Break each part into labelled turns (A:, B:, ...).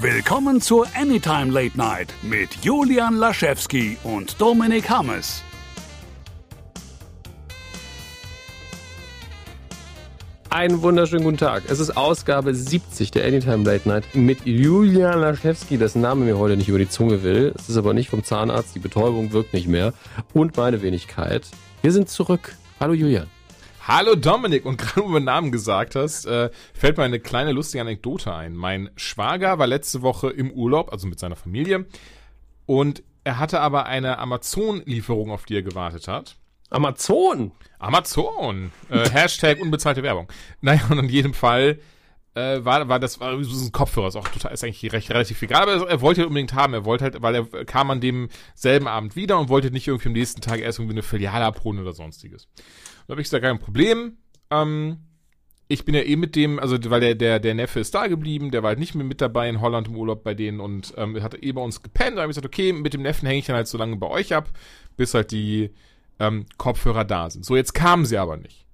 A: Willkommen zur Anytime Late Night mit Julian Laschewski und Dominik Hammes.
B: Einen wunderschönen guten Tag. Es ist Ausgabe 70 der Anytime Late Night mit Julian Laschewski, dessen Name mir heute nicht über die Zunge will. Es ist aber nicht vom Zahnarzt, die Betäubung wirkt nicht mehr. Und meine Wenigkeit. Wir sind zurück. Hallo Julian.
C: Hallo Dominik, und gerade wo du meinen Namen gesagt hast, äh, fällt mir eine kleine lustige Anekdote ein. Mein Schwager war letzte Woche im Urlaub, also mit seiner Familie, und er hatte aber eine Amazon-Lieferung, auf die er gewartet hat.
B: Amazon?
C: Amazon! Äh, Hashtag unbezahlte Werbung. Naja, und in jedem Fall äh, war, war das war so ein Kopfhörer, ist auch total, ist eigentlich recht relativ egal, aber er wollte unbedingt haben. Er wollte halt, weil er kam an demselben Abend wieder und wollte nicht irgendwie am nächsten Tag erst irgendwie eine Filiale abholen oder sonstiges. Da habe ich gesagt, kein Problem. Ähm, ich bin ja eh mit dem, also weil der, der, der Neffe ist da geblieben, der war halt nicht mehr mit dabei in Holland im Urlaub bei denen und ähm, hat eh bei uns gepennt. Da habe ich gesagt, okay, mit dem Neffen hänge ich dann halt so lange bei euch ab, bis halt die ähm, Kopfhörer da sind. So, jetzt kamen sie aber nicht.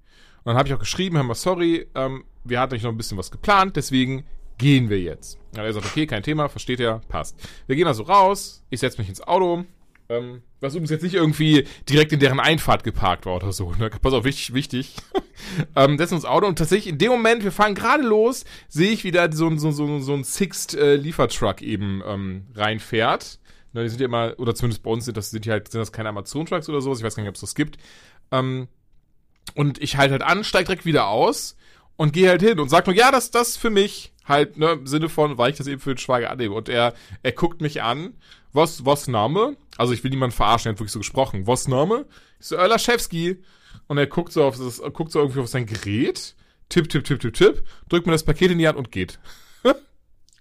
C: Und dann habe ich auch geschrieben, hör mal, sorry, ähm, wir hatten euch noch ein bisschen was geplant, deswegen gehen wir jetzt. Ja, er sagt, okay, kein Thema, versteht er, passt. Wir gehen also raus, ich setze mich ins Auto, ähm, was übrigens jetzt nicht irgendwie direkt in deren Einfahrt geparkt war oder so. Ne? Pass auf, wichtig, wichtig. ähm, setzen uns Auto und tatsächlich in dem Moment, wir fahren gerade los, sehe ich wieder so, so, so, so ein Sixt-Liefertruck äh, eben ähm, reinfährt. Ne, die sind ja immer, oder zumindest bei uns sind das, sind die halt, sind das keine Amazon-Trucks oder sowas, ich weiß gar nicht, ob es das gibt. Ähm, und ich halte halt an, steig direkt wieder aus und gehe halt hin und sag nur, ja, das, das für mich, halt, ne, im Sinne von, weil ich das eben für den Schwager annehme. Und er, er guckt mich an, was, was Name? Also ich will niemanden verarschen, er hat wirklich so gesprochen. Was Name? Ich so, Laschewski. Und er guckt so auf das, guckt so irgendwie auf sein Gerät, tipp, tipp, tipp, tipp, tipp, drückt mir das Paket in die Hand und geht.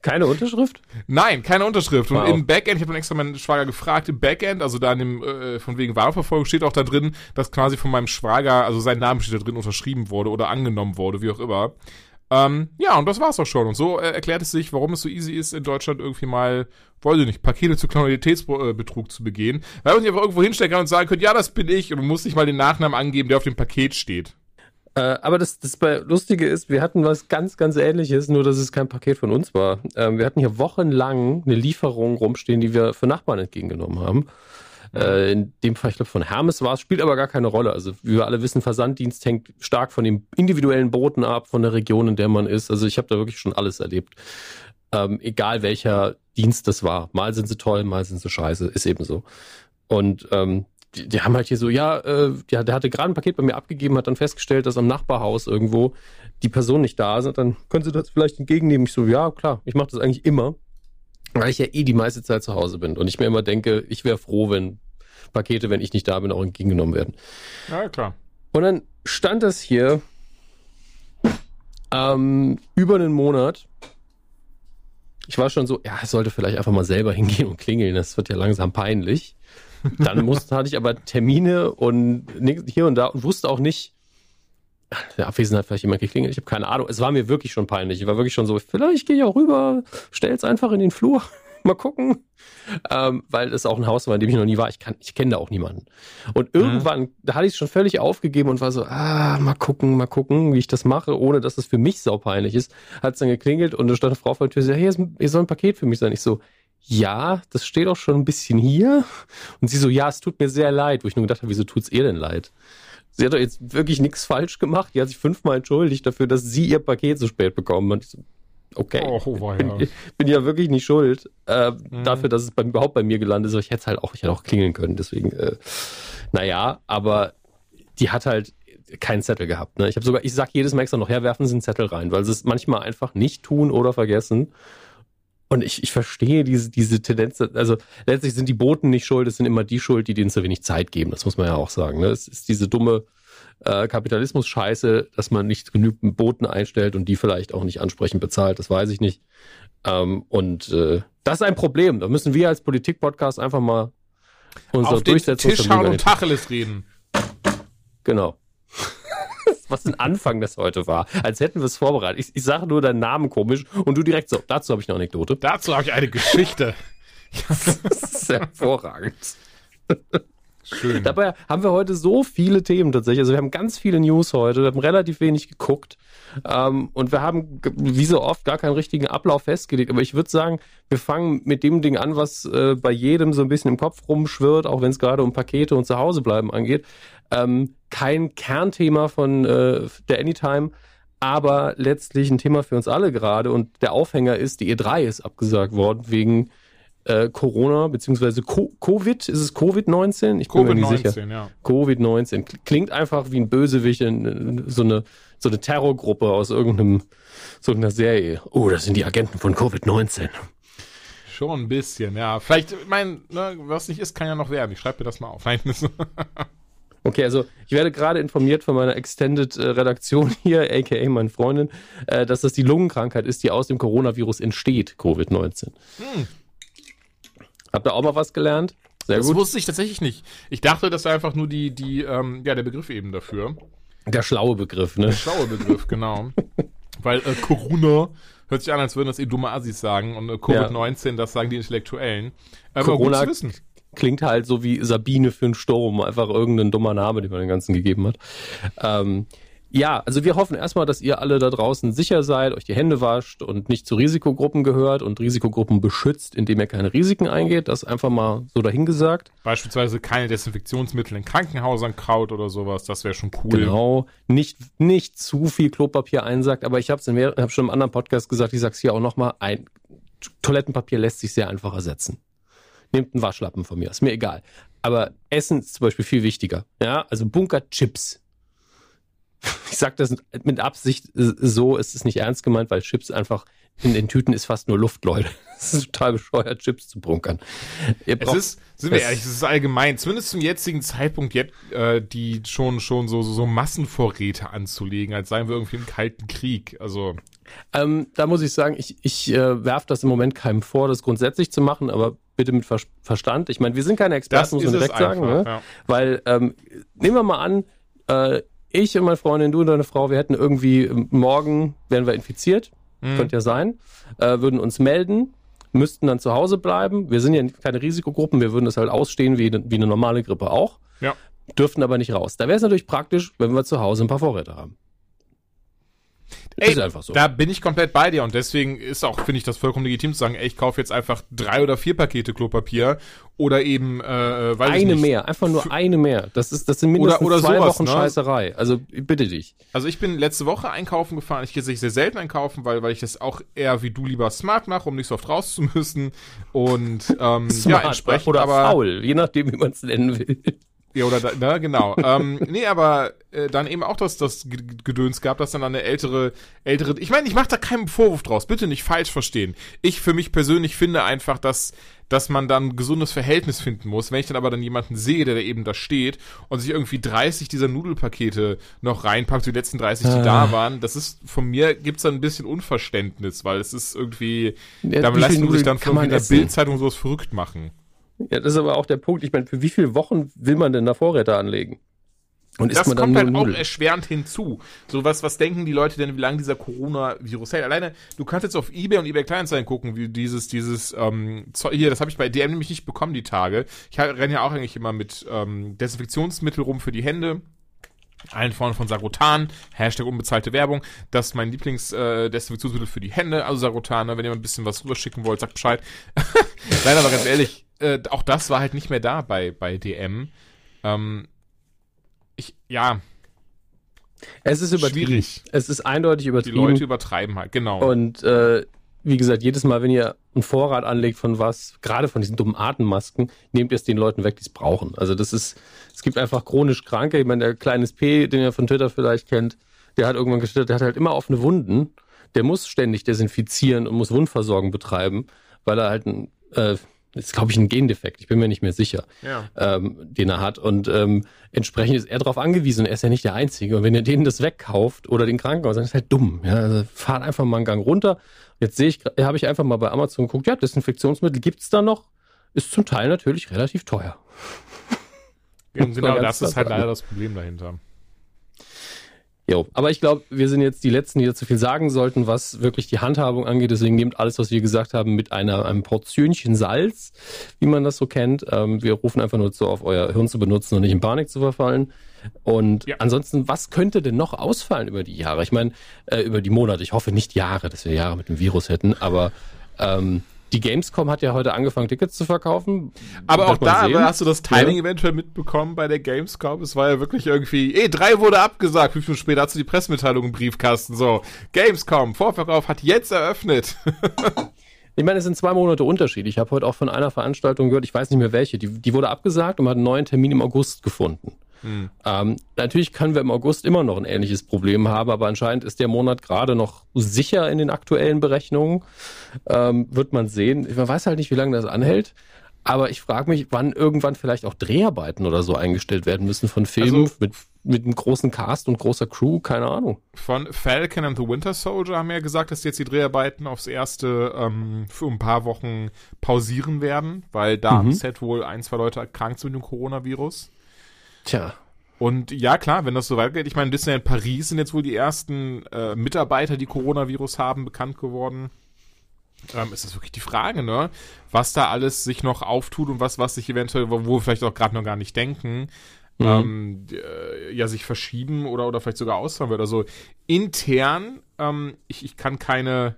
B: Keine Unterschrift?
C: Nein, keine Unterschrift. Wow. Und im Backend, ich habe dann extra meinen Schwager gefragt, im Backend, also da in dem, äh, von wegen Wahlverfolgung steht auch da drin, dass quasi von meinem Schwager, also sein Name steht da drin, unterschrieben wurde oder angenommen wurde, wie auch immer. Ähm, ja, und das war's auch schon. Und so äh, erklärt es sich, warum es so easy ist, in Deutschland irgendwie mal, weiß ich nicht, Pakete zu Kriminalitätsbetrug zu begehen. Weil man sich einfach irgendwo hinstellen kann und sagen könnte, ja, das bin ich. Und du musst nicht mal den Nachnamen angeben, der auf dem Paket steht.
B: Äh, aber das, das Lustige ist, wir hatten was ganz, ganz ähnliches, nur dass es kein Paket von uns war. Ähm, wir hatten hier wochenlang eine Lieferung rumstehen, die wir für Nachbarn entgegengenommen haben. Äh, in dem Fall, ich glaube, von Hermes war es, spielt aber gar keine Rolle. Also, wie wir alle wissen, Versanddienst hängt stark von den individuellen Booten ab, von der Region, in der man ist. Also, ich habe da wirklich schon alles erlebt. Ähm, egal welcher Dienst das war. Mal sind sie toll, mal sind sie scheiße. Ist eben so. Und ähm, die, die haben halt hier so, ja, äh, ja, der hatte gerade ein Paket bei mir abgegeben, hat dann festgestellt, dass am Nachbarhaus irgendwo die Person nicht da ist. Dann können Sie das vielleicht entgegennehmen. Ich so, ja, klar, ich mache das eigentlich immer weil ich ja eh die meiste Zeit zu Hause bin und ich mir immer denke, ich wäre froh, wenn Pakete, wenn ich nicht da bin, auch entgegengenommen werden.
C: Ja, klar.
B: Und dann stand das hier ähm, über einen Monat. Ich war schon so, ja, ich sollte vielleicht einfach mal selber hingehen und klingeln. Das wird ja langsam peinlich. Dann musste, hatte ich aber Termine und hier und da und wusste auch nicht, der Abwesenheit vielleicht jemand geklingelt. Ich habe keine Ahnung. Es war mir wirklich schon peinlich. Ich war wirklich schon so, vielleicht gehe ich auch rüber, stell's einfach in den Flur. Mal gucken. Ähm, weil es auch ein Haus war, in dem ich noch nie war. Ich, kann, ich kenne da auch niemanden. Und mhm. irgendwann, mhm. da hatte ich es schon völlig aufgegeben und war so, ah, mal gucken, mal gucken, wie ich das mache, ohne dass es für mich saupeinlich ist. Hat es dann geklingelt und da stand eine Frau vor der Tür, so, hey, hier soll ein Paket für mich sein. Ich so, ja, das steht auch schon ein bisschen hier. Und sie so, ja, es tut mir sehr leid. Wo ich nur gedacht habe, wieso tut's ihr denn leid? Sie hat doch jetzt wirklich nichts falsch gemacht. Die hat sich fünfmal entschuldigt dafür, dass sie ihr Paket so spät bekommen hat. Okay, oh, oh, bin, ja. bin ja wirklich nicht schuld äh, mhm. dafür, dass es bei, überhaupt bei mir gelandet ist. Ich hätte es halt auch, ich hätte auch klingeln können. Deswegen, äh, naja, aber die hat halt keinen Zettel gehabt. Ne? Ich habe sogar, ich sag jedes Mal extra noch, herwerfen Sie einen Zettel rein, weil sie es manchmal einfach nicht tun oder vergessen. Und ich, ich verstehe diese, diese Tendenz, also letztlich sind die Boten nicht schuld, es sind immer die schuld, die denen zu wenig Zeit geben. Das muss man ja auch sagen. Ne? Es ist diese dumme äh, Kapitalismus-Scheiße, dass man nicht genügend Boten einstellt und die vielleicht auch nicht ansprechend bezahlt, das weiß ich nicht. Ähm, und äh, das ist ein Problem. Da müssen wir als Politik-Podcast einfach mal
C: unser Auf den Tisch hauen und Tacheles reden.
B: Genau was ein Anfang das heute war. Als hätten wir es vorbereitet. Ich, ich sage nur deinen Namen komisch und du direkt so. Dazu habe ich eine Anekdote.
C: Dazu habe ich eine Geschichte.
B: das ist hervorragend.
C: Schön.
B: Dabei haben wir heute so viele Themen tatsächlich. Also wir haben ganz viele News heute, wir haben relativ wenig geguckt. Ähm, und wir haben, wie so oft, gar keinen richtigen Ablauf festgelegt. Aber ich würde sagen, wir fangen mit dem Ding an, was äh, bei jedem so ein bisschen im Kopf rumschwirrt, auch wenn es gerade um Pakete und Zuhausebleiben angeht. Ähm, kein Kernthema von äh, der Anytime, aber letztlich ein Thema für uns alle gerade. Und der Aufhänger ist, die E3 ist abgesagt worden wegen äh, Corona, beziehungsweise Co Covid, ist es Covid-19? Ich bin mir nicht sicher.
C: Covid-19, ja.
B: Covid-19. Klingt einfach wie ein Bösewicht, in, so eine, so eine Terrorgruppe aus irgendeinem, so einer Serie. Oh, das sind die Agenten von Covid-19.
C: Schon ein bisschen, ja. Vielleicht, ich mein, ne, was nicht ist, kann ja noch werden. Ich schreibe mir das mal auf. Nein,
B: Okay, also ich werde gerade informiert von meiner Extended-Redaktion hier, aka meine Freundin, äh, dass das die Lungenkrankheit ist, die aus dem Coronavirus entsteht, Covid-19.
C: Hm.
B: Habt ihr auch mal was gelernt? Sehr
C: das
B: gut.
C: wusste ich tatsächlich nicht. Ich dachte, das wäre einfach nur die, die, ähm, ja, der Begriff eben dafür.
B: Der schlaue Begriff, ne?
C: Schlauer Begriff, genau. Weil äh, Corona hört sich an, als würden das eh dumme Assis sagen und äh, Covid-19, das sagen die Intellektuellen. Aber
B: Corona-. Klingt halt so wie Sabine für einen Sturm, einfach irgendein dummer Name, den man den ganzen gegeben hat. Ähm, ja, also wir hoffen erstmal, dass ihr alle da draußen sicher seid, euch die Hände wascht und nicht zu Risikogruppen gehört und Risikogruppen beschützt, indem ihr keine Risiken eingeht. Das einfach mal so dahingesagt.
C: Beispielsweise keine Desinfektionsmittel in Krankenhäusern kraut oder sowas, das wäre schon cool.
B: Genau. Nicht, nicht zu viel Klopapier einsagt, aber ich habe es hab schon im anderen Podcast gesagt, ich sag's hier auch nochmal, ein Toilettenpapier lässt sich sehr einfach ersetzen. Nehmt einen Waschlappen von mir, ist mir egal. Aber Essen ist zum Beispiel viel wichtiger. Ja, also Bunker-Chips. Ich sag das mit Absicht so, es ist nicht ernst gemeint, weil Chips einfach in den Tüten ist fast nur Luft, Leute. Es ist total bescheuert, Chips zu bunkern.
C: Es ist, sind wir ehrlich, es ist allgemein, zumindest zum jetzigen Zeitpunkt, jetzt, äh, die schon, schon so, so, so Massenvorräte anzulegen, als seien wir irgendwie im Kalten Krieg. Also,
B: Ähm, da muss ich sagen, ich, ich äh, werfe das im Moment keinem vor, das grundsätzlich zu machen, aber bitte mit Ver Verstand. Ich meine, wir sind keine Experten,
C: das
B: muss man direkt sagen.
C: einfach.
B: Ne?
C: Ja.
B: Weil, ähm, nehmen wir mal an, äh, ich und meine Freundin, du und deine Frau, wir hätten irgendwie ähm, morgen, wären wir infiziert,
C: Mhm.
B: könnte ja sein, äh, würden uns melden, müssten dann zu Hause bleiben. Wir sind ja keine Risikogruppen, wir würden das halt ausstehen wie, wie eine normale Grippe auch,
C: Ja.
B: dürften aber nicht raus. Da wäre es natürlich praktisch, wenn wir zu Hause ein paar Vorräte haben.
C: Ey,
B: ist einfach so.
C: Da bin ich komplett bei dir und deswegen ist auch, finde ich das vollkommen legitim zu sagen, ey, ich kaufe jetzt einfach drei oder vier Pakete Klopapier oder eben, äh, weiß ich
B: eine
C: nicht.
B: mehr, einfach nur eine mehr. Das ist, das sind mindestens
C: Oder- oder
B: zwei
C: sowas,
B: Wochen
C: ne?
B: Scheißerei. Also bitte dich.
C: Also ich bin letzte Woche einkaufen gefahren. Ich gehe sehr sehr selten einkaufen, weil, weil ich das auch eher wie du lieber smart mache, um nicht so oft raus zu müssen. Und ähm, ja,
B: Smart
C: entsprechend
B: oder
C: aber
B: faul, je nachdem, wie man es nennen will.
C: Ja, oder da, na, genau. ähm, nee, aber äh, dann eben auch das, das Gedöns gab, dass dann eine ältere, ältere. Ich meine, ich mache da keinen Vorwurf draus, bitte nicht falsch verstehen. Ich für mich persönlich finde einfach, dass, dass man dann ein gesundes Verhältnis finden muss. Wenn ich dann aber dann jemanden sehe, der da eben da steht und sich irgendwie 30 dieser Nudelpakete noch reinpackt, die letzten 30, die
B: Ah.
C: da waren, das ist von mir gibt's dann ein bisschen Unverständnis, weil es ist irgendwie,
B: Ja,
C: da
B: wie
C: lässt man sich dann von der? Bildzeitung sowas verrückt machen.
B: Ja, das ist aber auch der Punkt. Ich meine, für wie viele Wochen will man denn da Vorräte anlegen? Und
C: das
B: isst man dann
C: kommt halt auch erschwerend hinzu. So was, was denken die Leute denn, wie lange dieser Coronavirus hält? Alleine, du kannst jetzt auf Ebay und Ebay Kleinanzeigen gucken, wie dieses, dieses, ähm, Zeug- hier, das habe ich bei DM nämlich nicht bekommen, die Tage. Ich renne ja auch eigentlich immer mit ähm, Desinfektionsmittel rum für die Hände. Allen vorne von Sagrotan, Hashtag unbezahlte Werbung. Das ist mein Lieblings-Desinfektionsmittel für die Hände, also Sagrotan. ne? Wenn ihr mal ein bisschen was rüberschicken wollt, sagt Bescheid. Nein, aber ganz ehrlich, äh, auch das war halt nicht mehr da bei, bei DM. Ähm, ich, ja,
B: Es ist übertrieben.
C: schwierig.
B: Es ist eindeutig
C: Die
B: übertrieben.
C: Leute übertreiben halt, genau.
B: Und äh, wie gesagt, jedes Mal, wenn ihr einen Vorrat anlegt von was, gerade von diesen dummen Atemmasken, nehmt ihr es den Leuten weg, die es brauchen. Also das ist, es gibt einfach chronisch Kranke. Ich meine, der kleines P, den ihr von Twitter vielleicht kennt, der hat irgendwann gestellt, der hat halt immer offene Wunden. Der muss ständig desinfizieren und muss Wundversorgung betreiben, weil er halt ein, äh, ist glaube ich ein Gendefekt, ich bin mir nicht mehr sicher
C: ja.
B: ähm, den er hat. Und ähm, entsprechend ist er darauf angewiesen. Er ist ja nicht der Einzige. Und wenn ihr denen das wegkauft oder den Krankenhaus, dann ist halt dumm. Ja? Also fahrt einfach mal einen Gang runter. Jetzt sehe ich, habe ich einfach mal bei Amazon geguckt, ja, Desinfektionsmittel gibt's da noch. Ist zum Teil natürlich relativ teuer.
C: Genau
B: ganz
C: das ist halt leider das Problem dahinter.
B: Jo, aber ich glaube, wir sind jetzt die Letzten, die dazu viel sagen sollten, was wirklich die Handhabung angeht. Deswegen nehmt alles, was wir gesagt haben, mit einer, einem Portionchen Salz, wie man das so kennt. Ähm, wir rufen einfach nur zu, auf euer Hirn zu benutzen und nicht in Panik zu verfallen. Und ja. ansonsten, was könnte denn noch ausfallen über die Jahre? Ich meine, äh, über die Monate. Ich hoffe nicht Jahre, dass wir Jahre mit dem Virus hätten, aber ähm, die Gamescom hat ja heute angefangen, Tickets zu verkaufen.
C: Aber auch da sehen. hast du das Timing ja. eventuell mitbekommen bei der Gamescom. Es war ja wirklich irgendwie, E3 wurde abgesagt. Fünf Minuten später hast du die Pressemitteilung im Briefkasten. So, Gamescom, Vorverkauf hat jetzt eröffnet.
B: ich meine, es sind zwei Monate Unterschied. Ich habe heute auch von einer Veranstaltung gehört, ich weiß nicht mehr welche, die, die wurde abgesagt und man hat einen neuen Termin im August gefunden. Mhm. Ähm, natürlich können wir im August immer noch ein ähnliches Problem haben, aber anscheinend ist der Monat gerade noch sicher in den aktuellen Berechnungen. Ähm, wird man sehen. Man weiß halt nicht, wie lange das anhält. Aber ich frage mich, wann irgendwann vielleicht auch Dreharbeiten oder so eingestellt werden müssen von Filmen also, mit, mit einem großen Cast und großer Crew, keine Ahnung.
C: Von Falcon and the Winter Soldier haben ja gesagt, dass jetzt die Dreharbeiten aufs erste ähm, für ein paar Wochen pausieren werden, weil da mhm. am Set wohl ein, zwei Leute erkrankt sind mit dem Coronavirus.
B: Tja.
C: Und ja, klar, wenn das so weitergeht, ich meine, Disneyland Paris sind jetzt wohl die ersten äh, Mitarbeiter, die Coronavirus haben, bekannt geworden. Ähm, ist das wirklich die Frage, ne? Was da alles sich noch auftut und was, was sich eventuell, wo wir vielleicht auch gerade noch gar nicht denken, mhm. ähm, äh, ja, sich verschieben oder, oder vielleicht sogar ausfallen wird. Also intern, ähm, ich, ich kann keine,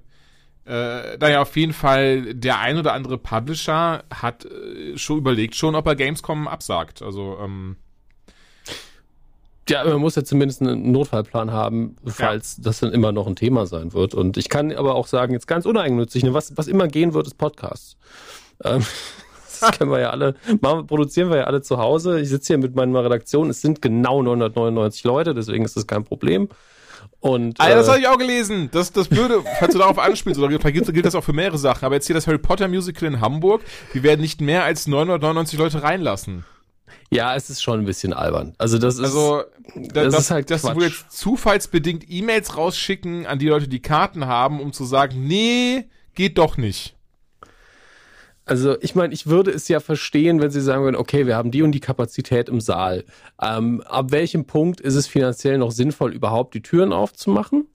C: äh, naja, auf jeden Fall, der ein oder andere Publisher hat äh, schon überlegt schon, ob er Gamescom absagt. Also, ähm,
B: ja, man muss ja zumindest einen Notfallplan haben, falls ja. das dann immer noch ein Thema sein wird. Und ich kann aber auch sagen, jetzt ganz uneigennützig, ne, was, was immer gehen wird, ist Podcasts. Ähm, das können wir ja alle, machen, produzieren wir ja alle zu Hause. Ich sitze hier mit meiner Redaktion, es sind genau 999 Leute, deswegen ist das kein Problem. Und,
C: Alter, das äh, habe ich auch gelesen. Das das Blöde, falls du darauf anspielst, oder gilt, gilt das auch für mehrere Sachen. Aber jetzt hier das Harry Potter Musical in Hamburg, die werden nicht mehr als 999 Leute reinlassen.
B: Ja, es ist schon ein bisschen albern. Also das ist
C: also da, das, das, ist halt dass Quatsch. wir jetzt zufallsbedingt E-Mails rausschicken an die Leute, die Karten haben, um zu sagen, nee, geht doch nicht.
B: Also ich meine, ich würde es ja verstehen, wenn sie sagen würden, okay, wir haben die und die Kapazität im Saal. Ähm, ab welchem Punkt ist es finanziell noch sinnvoll, überhaupt die Türen aufzumachen?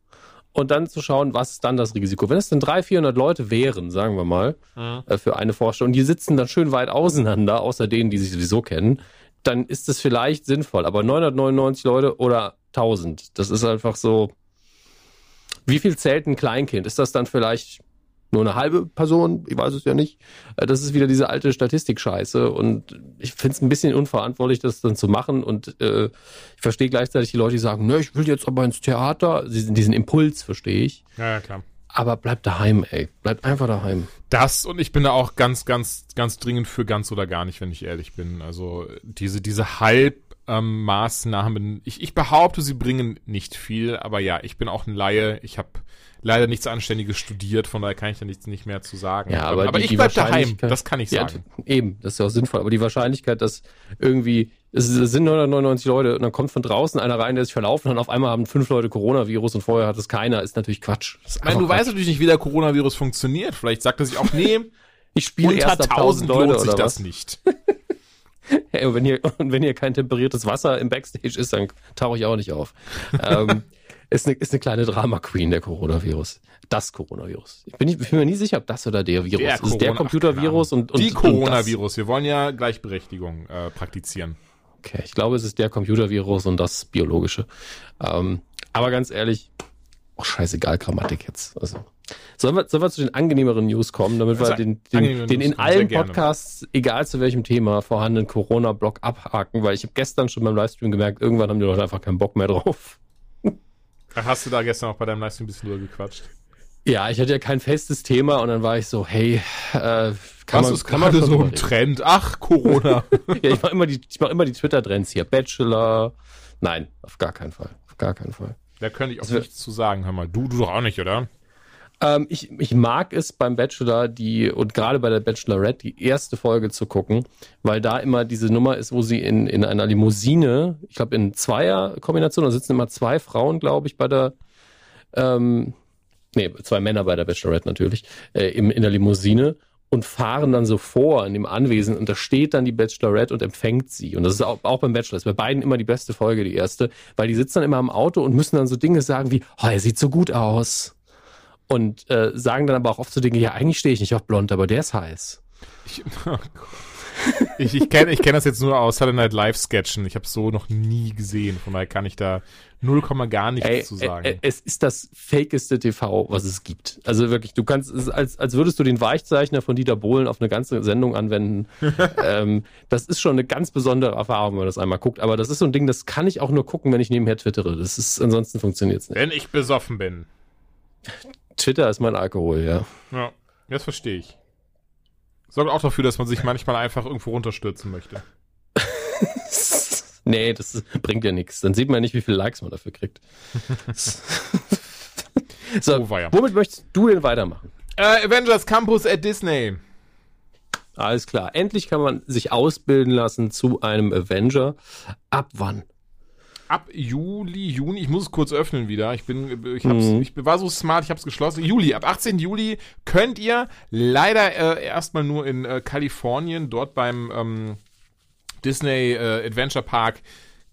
B: Und dann zu schauen, was ist dann das Risiko. Wenn es dann 300, 400 Leute wären, sagen wir mal, mhm. äh, für eine Vorstellung, die sitzen dann schön weit auseinander, außer denen, die sich sowieso kennen, dann ist es vielleicht sinnvoll. Aber 999 Leute oder 1000, das ist einfach so. Wie viel zählt ein Kleinkind? Ist das dann vielleicht nur eine halbe Person? Ich weiß es ja nicht. Äh, das ist wieder diese alte Statistik-Scheiße und ich finde es ein bisschen unverantwortlich, das dann zu machen und äh, ich verstehe gleichzeitig die Leute, die sagen, ne, ich will jetzt aber ins Theater. Diesen Impuls verstehe ich.
C: Ja, ja, klar.
B: Aber bleib daheim, ey. Bleib einfach daheim.
C: Das und ich bin da auch ganz, ganz, ganz dringend für ganz oder gar nicht, wenn ich ehrlich bin. Also diese, diese Halbmaßnahmen, ähm, ich, ich behaupte, sie bringen nicht viel, aber ja, ich bin auch ein Laie. Ich habe leider nichts Anständiges studiert, von daher kann ich da nichts nicht mehr zu sagen.
B: Ja, aber, aber
C: die, ich bleib daheim, das kann ich sagen.
B: Ja, eben, das ist ja auch sinnvoll. Aber die Wahrscheinlichkeit, dass irgendwie es sind 999 Leute und dann kommt von draußen einer rein, der sich verlaufen und auf einmal haben fünf Leute Coronavirus und vorher hat es keiner, ist natürlich Quatsch.
C: Ist ich meine, du Quatsch. weißt natürlich nicht, wie der Coronavirus funktioniert. Vielleicht sagt er sich auch, nee,
B: ich spiele erst 1000 Leute lohnt sich
C: das was? nicht.
B: hey, und wenn hier, und wenn hier kein temperiertes Wasser im Backstage ist, dann tauche ich auch nicht auf. ähm, ist eine, ist eine kleine Drama-Queen, der Coronavirus. Das Coronavirus. Ich bin, ich bin mir nie sicher, ob das oder der Virus der ist. Corona, der Computervirus und, und
C: Die Coronavirus. Wir wollen ja Gleichberechtigung äh, praktizieren.
B: Okay, ich glaube, es ist der Computervirus und das biologische. Ähm, aber ganz ehrlich, oh, scheißegal, Grammatik jetzt. Also, sollen, wir, sollen wir zu den angenehmeren News kommen, damit wir den, den, den in allen Podcasts, egal zu welchem Thema, vorhandenen Corona-Block abhaken, weil ich habe gestern schon beim Livestream gemerkt, irgendwann haben die Leute einfach keinen Bock mehr drauf.
C: Hast du da gestern auch bei deinem Livestream ein bisschen drüber gequatscht?
B: Ja, ich hatte ja kein festes Thema und dann war ich so, hey, äh,
C: kann Was man, ist kann man so ein Trend? Ach, Corona.
B: ja, ich mache immer die, ich mach immer die Twitter-Trends hier. Bachelor. Nein, auf gar keinen Fall. Auf gar keinen Fall.
C: Da könnte ich auch also, nichts zu sagen. Hör mal, du, du doch auch nicht, oder?
B: Ähm, ich, ich mag es beim Bachelor, die, und gerade bei der Bachelorette, die erste Folge zu gucken, weil da immer diese Nummer ist, wo sie in, in einer Limousine, ich glaube in Zweier-Kombination, da sitzen immer zwei Frauen, glaube ich, bei der, ähm, nee, zwei Männer bei der Bachelorette natürlich, äh, im, in der Limousine und fahren dann so vor in dem Anwesen und da steht dann die Bachelorette und empfängt sie. Und das ist auch, auch beim Bachelor, ist bei beiden immer die beste Folge, die erste, weil die sitzen dann immer im Auto und müssen dann so Dinge sagen wie, oh, er sieht so gut aus. Und äh, sagen dann aber auch oft so Dinge, ja, eigentlich stehe ich nicht auf blond, aber der ist heiß.
C: Ich, oh ich, ich kenne ich kenn das jetzt nur aus Saturday Night Live Sketchen. Ich habe so noch nie gesehen. Von daher kann ich da 0, gar nichts
B: Ey,
C: zu sagen.
B: äh, Es ist das fakeste TV, was es gibt. Also wirklich, du kannst es als, als würdest du den Weichzeichner von Dieter Bohlen auf eine ganze Sendung anwenden. ähm, das ist schon eine ganz besondere Erfahrung, wenn man das einmal guckt. Aber das ist so ein Ding, das kann ich auch nur gucken, wenn ich nebenher twittere. Das ist, ansonsten funktioniert es nicht.
C: Wenn ich besoffen bin.
B: Twitter ist mein Alkohol, ja.
C: Ja, das verstehe ich. Sorgt auch dafür, dass man sich manchmal einfach irgendwo runterstürzen möchte.
B: nee, das bringt ja nichts. Dann sieht man nicht, wie viele Likes man dafür kriegt. so,
C: Oh,
B: womit möchtest du denn weitermachen?
C: Äh, Avengers Campus at Disney.
B: Alles klar. Endlich kann man sich ausbilden lassen zu einem Avenger. Ab wann?
C: Ab Juli, Juni, ich muss es kurz öffnen wieder. Ich bin, ich, hab's,
B: Mhm.
C: ich war so smart, ich habe es geschlossen. Juli, ab 18. Juli könnt ihr leider äh, erstmal nur in äh, Kalifornien, dort beim ähm, Disney äh, Adventure Park,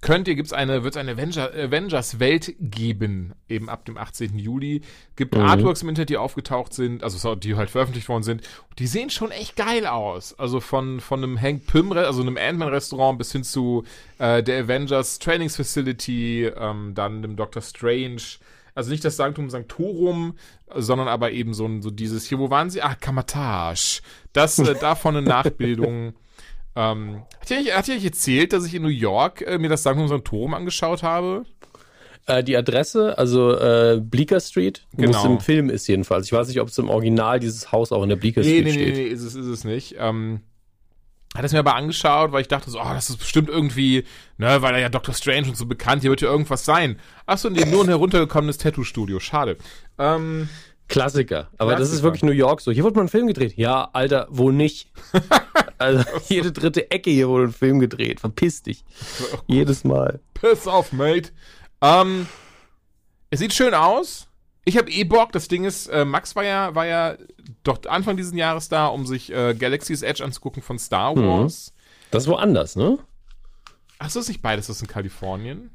C: könnt ihr, gibt's eine, wird es eine Avenger, Avengers Welt geben, eben ab dem 18. Juli. Gibt Artworks im Internet, die aufgetaucht sind, also so, die halt veröffentlicht worden sind. Die sehen schon echt geil aus. Also von, von einem Hank Pym, also einem Ant-Man Restaurant bis hin zu äh, der Avengers Trainings Facility, ähm, dann dem Doctor Strange. Also nicht das Sanctum Sanctorum, sondern aber eben so, ein- so dieses, hier, wo waren sie? Ah, Kamatage. Das, äh, davon eine Nachbildung. Ähm, hat ihr, nicht- hat ihr nicht erzählt, dass ich in New York äh, mir das Sanctum Sanctorum angeschaut habe?
B: Äh, die Adresse, also äh, Bleecker Street, wo
C: Genau.
B: es im Film ist jedenfalls. Ich weiß nicht, ob es im Original dieses Haus auch in der Bleecker
C: Nee,
B: Street
C: nee, nee,
B: steht.
C: nee, ist es, ist es nicht. Ähm, hat es mir aber angeschaut, weil ich dachte so, oh, das ist bestimmt irgendwie, ne, weil er ja Doctor Strange und so bekannt, hier wird ja irgendwas sein. Achso, nee, nur ein heruntergekommenes Tattoo-Studio, schade. Ähm,
B: Klassiker. Aber das
C: Klassiker.
B: ist wirklich New York so. Hier wurde mal ein Film gedreht. Ja, Alter, wo nicht? also jede dritte Ecke hier wurde ein Film gedreht. Verpiss dich. Jedes Mal.
C: Piss off, mate. Ähm, es sieht schön aus. Ich habe eh Bock. Das Ding ist, äh, Max war ja, war ja doch Anfang dieses Jahres da, um sich äh, Galaxy's Edge anzugucken von Star Wars.
B: Das ist woanders, ne?
C: Ach, ist das nicht beides? Das ist in Kalifornien?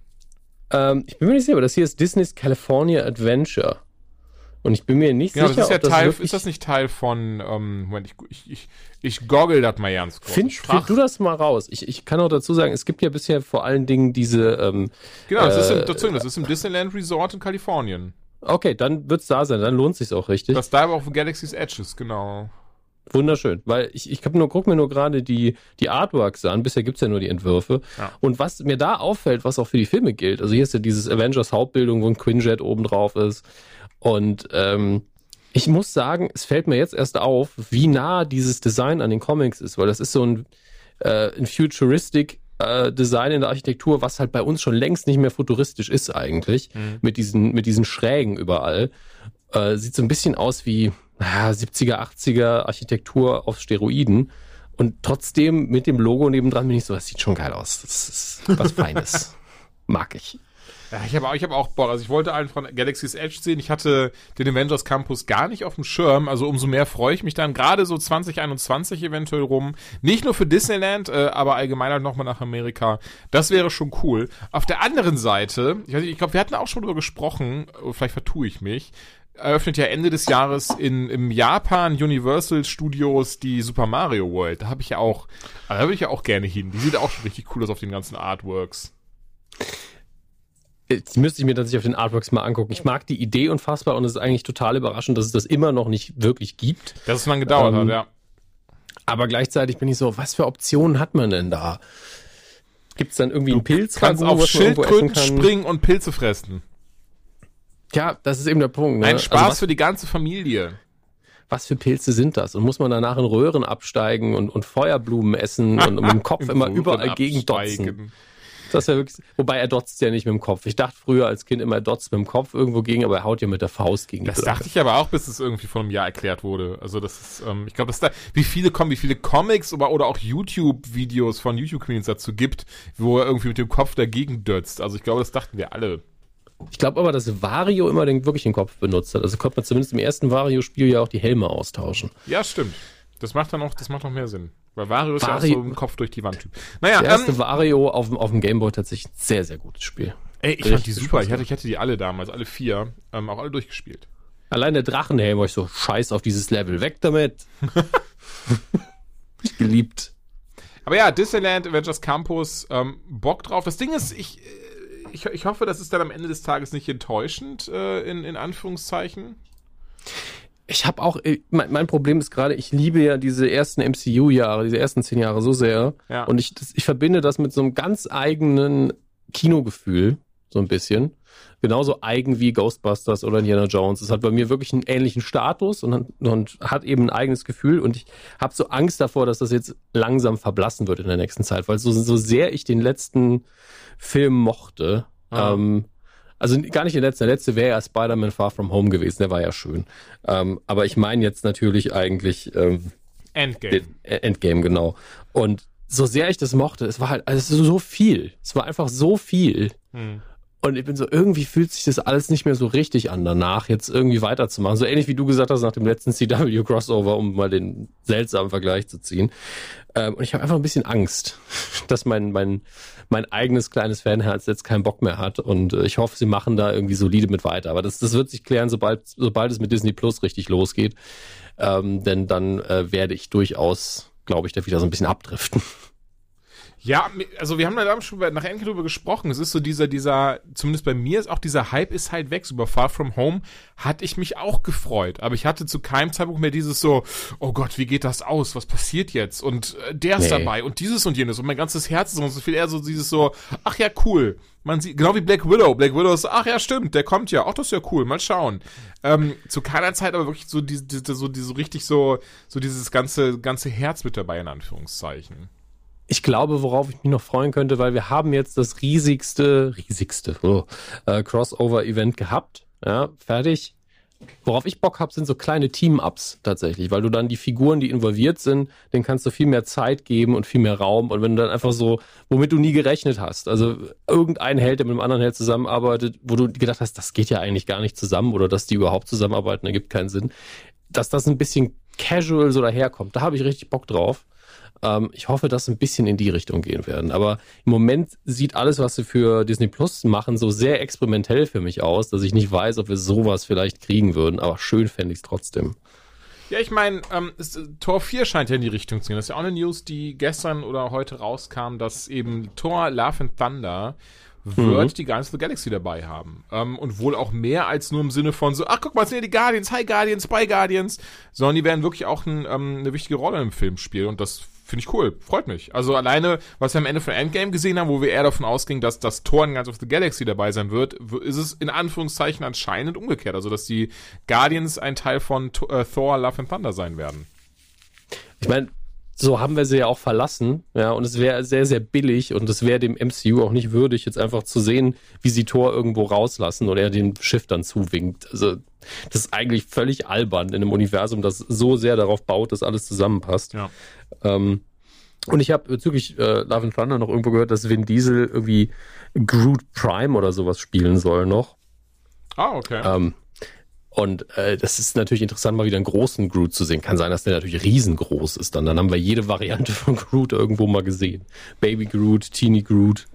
B: Ähm, ich bin mir nicht sicher, aber das hier ist Disney's California Adventure. Und ich bin mir nicht
C: Genau,
B: sicher,
C: das ist ja
B: ob das
C: Teil,
B: wirklich...
C: ist das nicht Teil von, ähm, Moment, ich, ich, ich, ich goggle das mal ganz kurz.
B: Find, find du das mal raus. Ich, ich kann auch dazu sagen, es gibt ja bisher vor allen Dingen diese... Ähm,
C: Genau, das, ist
B: äh,
C: im, dazu, das ist im Disneyland Resort in Kalifornien.
B: okay, dann wird's da sein. Dann lohnt sich's auch richtig.
C: Das da aber auch Galaxy's Edge ist, genau.
B: Wunderschön, weil ich, ich nur, guck mir nur gerade die, die Artworks an, bisher gibt's ja nur die Entwürfe.
C: Ja.
B: Und was mir da auffällt, was auch für die Filme gilt, also hier ist ja dieses Avengers Hauptbildung, wo ein Quinjet oben drauf ist. Und ähm, ich muss sagen, es fällt mir jetzt erst auf, wie nah dieses Design an den Comics ist, weil das ist so ein, äh, ein futuristic äh, Design in der Architektur, was halt bei uns schon längst nicht mehr futuristisch ist eigentlich, mit diesen, mit diesen Schrägen überall. Äh, sieht so ein bisschen aus wie naja, 70er, 80er Architektur auf Steroiden. Und trotzdem mit dem Logo nebendran bin ich so, das sieht schon geil aus. Das ist was Feines. Mag ich.
C: Ja, ich habe auch, ich hab auch Bock. Also ich wollte einen von Galaxy's Edge sehen. Ich hatte den Avengers Campus gar nicht auf dem Schirm. Also umso mehr freue ich mich dann gerade so 2021 eventuell rum. Nicht nur für Disneyland, äh, aber allgemein halt nochmal nach Amerika. Das wäre schon cool. Auf der anderen Seite, ich, weiß nicht, ich glaube, wir hatten auch schon drüber gesprochen, äh, vielleicht vertue ich mich, eröffnet ja Ende des Jahres in, im Japan Universal Studios die Super Mario World. Da habe ich ja auch, da würde ich ja auch gerne hin. Die sieht auch schon richtig cool aus auf den ganzen Artworks.
B: Jetzt müsste ich mir tatsächlich auf den Artworks mal angucken. Ich mag die Idee unfassbar und es ist eigentlich total überraschend, dass es das immer noch nicht wirklich gibt.
C: Dass es lang gedauert
B: Ähm,
C: hat, ja.
B: Aber gleichzeitig bin ich so, was für Optionen hat man denn da? Gibt es dann irgendwie einen Pilz,
C: kannst auf Schildkröten springen und Pilze fressen.
B: Ja, das ist eben der Punkt. Ne?
C: Ein Spaß
B: also was,
C: für die ganze Familie.
B: was für Pilze sind das? Und muss man danach in Röhren absteigen und, und Feuerblumen essen und mit dem Kopf
C: Im
B: immer überall gegen dotzen? Das wäre wirklich, wobei er dotzt ja nicht mit dem Kopf. Ich dachte früher als Kind immer, er dotzt mit dem Kopf irgendwo gegen, aber er haut ja mit der Faust gegen
C: Das dachte ich aber auch, bis es irgendwie vor einem Jahr erklärt wurde. Also das ist, ähm, ich glaube, dass da, wie viele kommen, wie viele Comics oder, oder auch YouTube-Videos von YouTube-Comedians dazu gibt, wo er irgendwie mit dem Kopf dagegen dötzt. Also ich glaube, das dachten wir alle.
B: Ich glaube aber, dass Wario immer den, wirklich den Kopf benutzt hat. Also konnte man zumindest im ersten Wario-Spiel ja auch die Helme austauschen.
C: Ja, stimmt. Das macht dann auch, das macht noch mehr Sinn. Weil Wario ist
B: Wario-
C: ja auch so ein Kopf durch die Wand Typ. Naja,
B: Der erste
C: ähm,
B: Wario auf dem, auf dem Gameboy tatsächlich ein sehr, sehr gutes Spiel.
C: ey, ich fand die
B: richtig
C: super. Ich hatte, ich hatte die alle damals, alle vier, ähm, auch alle durchgespielt.
B: Allein der Drachenhelm war ich so, scheiß auf dieses Level, weg damit. ich geliebt.
C: Aber ja, Disneyland Avengers Campus, ähm, Bock drauf. Das Ding ist, ich, äh, ich, ich hoffe, das ist dann am Ende des Tages nicht enttäuschend, äh, in, in Anführungszeichen.
B: Ich habe auch, äh, mein, mein Problem ist gerade, ich liebe ja diese ersten MCU-Jahre, diese ersten zehn Jahre so sehr.
C: Ja.
B: Und ich, ich verbinde das mit so einem ganz eigenen Kinogefühl, so ein bisschen. Genauso eigen wie Ghostbusters oder Indiana Jones. Es hat bei mir wirklich einen ähnlichen Status und, und hat eben ein eigenes Gefühl. Und ich habe so Angst davor, dass das jetzt langsam verblassen wird in der nächsten Zeit, weil so, so sehr ich den letzten Film mochte,
C: Ah.
B: ähm, also gar nicht der letzte, der letzte wäre ja Spider-Man Far From Home gewesen, der war ja schön. Ähm, aber ich meine jetzt natürlich eigentlich ähm,
C: Endgame.
B: den Endgame, genau. Und so sehr ich das mochte, es war halt also so viel. Es war einfach so viel.
C: Hm.
B: Und ich bin so, irgendwie fühlt sich das alles nicht mehr so richtig an, danach jetzt irgendwie weiterzumachen. So ähnlich wie du gesagt hast nach dem letzten CW-Crossover, um mal den seltsamen Vergleich zu ziehen. Ähm, und ich habe einfach ein bisschen Angst, dass mein, mein, mein eigenes kleines Fanherz jetzt keinen Bock mehr hat. Und äh, ich hoffe, sie machen da irgendwie solide mit weiter. Aber das, das wird sich klären, sobald, sobald es mit Disney Plus richtig losgeht. Ähm, denn dann äh, werde ich durchaus, glaube ich, da wieder so ein bisschen abdriften.
C: Ja, also wir haben da damals schon nach Endgame drüber gesprochen. Es ist so dieser, dieser, zumindest bei mir ist auch dieser Hype ist halt weg. So Über Far From Home hatte ich mich auch gefreut. Aber ich hatte zu keinem Zeitpunkt mehr dieses so, oh Gott, wie geht das aus? Was passiert jetzt? Und äh, der ist
B: Nee.
C: dabei und dieses und jenes. Und mein ganzes Herz ist so viel eher so dieses so, ach ja, cool. Man sieht, genau wie Black Widow. Black Widow ist, ach ja, stimmt, der kommt ja. Ach, das ist ja cool, mal schauen. Ähm, zu keiner Zeit aber wirklich so diese, diese, so, diese richtig so, so dieses ganze, ganze Herz mit dabei, in Anführungszeichen.
B: Ich glaube, worauf ich mich noch freuen könnte, weil wir haben jetzt das riesigste, riesigste oh, äh, Crossover-Event gehabt. Ja, fertig. Worauf ich Bock habe, sind so kleine Team-Ups tatsächlich, weil du dann die Figuren, die involviert sind, denen kannst du viel mehr Zeit geben und viel mehr Raum. Und wenn du dann einfach so, womit du nie gerechnet hast, also irgendein Held, der mit einem anderen Held zusammenarbeitet, wo du gedacht hast, das geht ja eigentlich gar nicht zusammen oder dass die überhaupt zusammenarbeiten, ergibt keinen Sinn, dass das ein bisschen casual so daherkommt. Da habe ich richtig Bock drauf. Ähm, ich hoffe, dass ein bisschen in die Richtung gehen werden. Aber im Moment sieht alles, was sie für Disney Plus machen, so sehr experimentell für mich aus, dass ich nicht weiß, ob wir sowas vielleicht kriegen würden. Aber schön fände ich es trotzdem.
C: Ja, ich meine, ähm, äh, Tor 4 scheint ja in die Richtung zu gehen. Das ist ja auch eine News, die gestern oder heute rauskam, dass eben Tor Love and Thunder wird die Guardians of the Galaxy dabei haben. Ähm, und wohl auch mehr als nur im Sinne von so, ach guck mal, es sind ja die Guardians, Hi Guardians, Bye Guardians, sondern die werden wirklich auch ein, ähm, eine wichtige Rolle im Film spielen und das finde ich cool, freut mich. Also alleine, was wir am Ende von Endgame gesehen haben, wo wir eher davon ausgingen, dass das Tor in Guardians of the Galaxy dabei sein wird, ist es in Anführungszeichen anscheinend umgekehrt. Also dass die Guardians ein Teil von äh, Thor Love and Thunder sein werden.
B: Ich meine, so haben wir sie ja auch verlassen, ja, und es wäre sehr, sehr billig und es wäre dem MCU auch nicht würdig, jetzt einfach zu sehen, wie sie Thor irgendwo rauslassen oder er dem Schiff dann zuwinkt. Also, das ist eigentlich völlig albern in einem Universum, das so sehr darauf baut, dass alles zusammenpasst.
C: Ja.
B: Ähm, und ich habe bezüglich äh, Love and Thunder noch irgendwo gehört, dass Vin Diesel irgendwie Groot Prime oder sowas spielen soll noch.
C: Ah, okay.
B: Ähm, und äh, das ist natürlich interessant, mal wieder einen großen Groot zu sehen. Kann sein, dass der natürlich riesengroß ist dann. Dann haben wir jede Variante von Groot irgendwo mal gesehen. Baby Groot, Teeny Groot.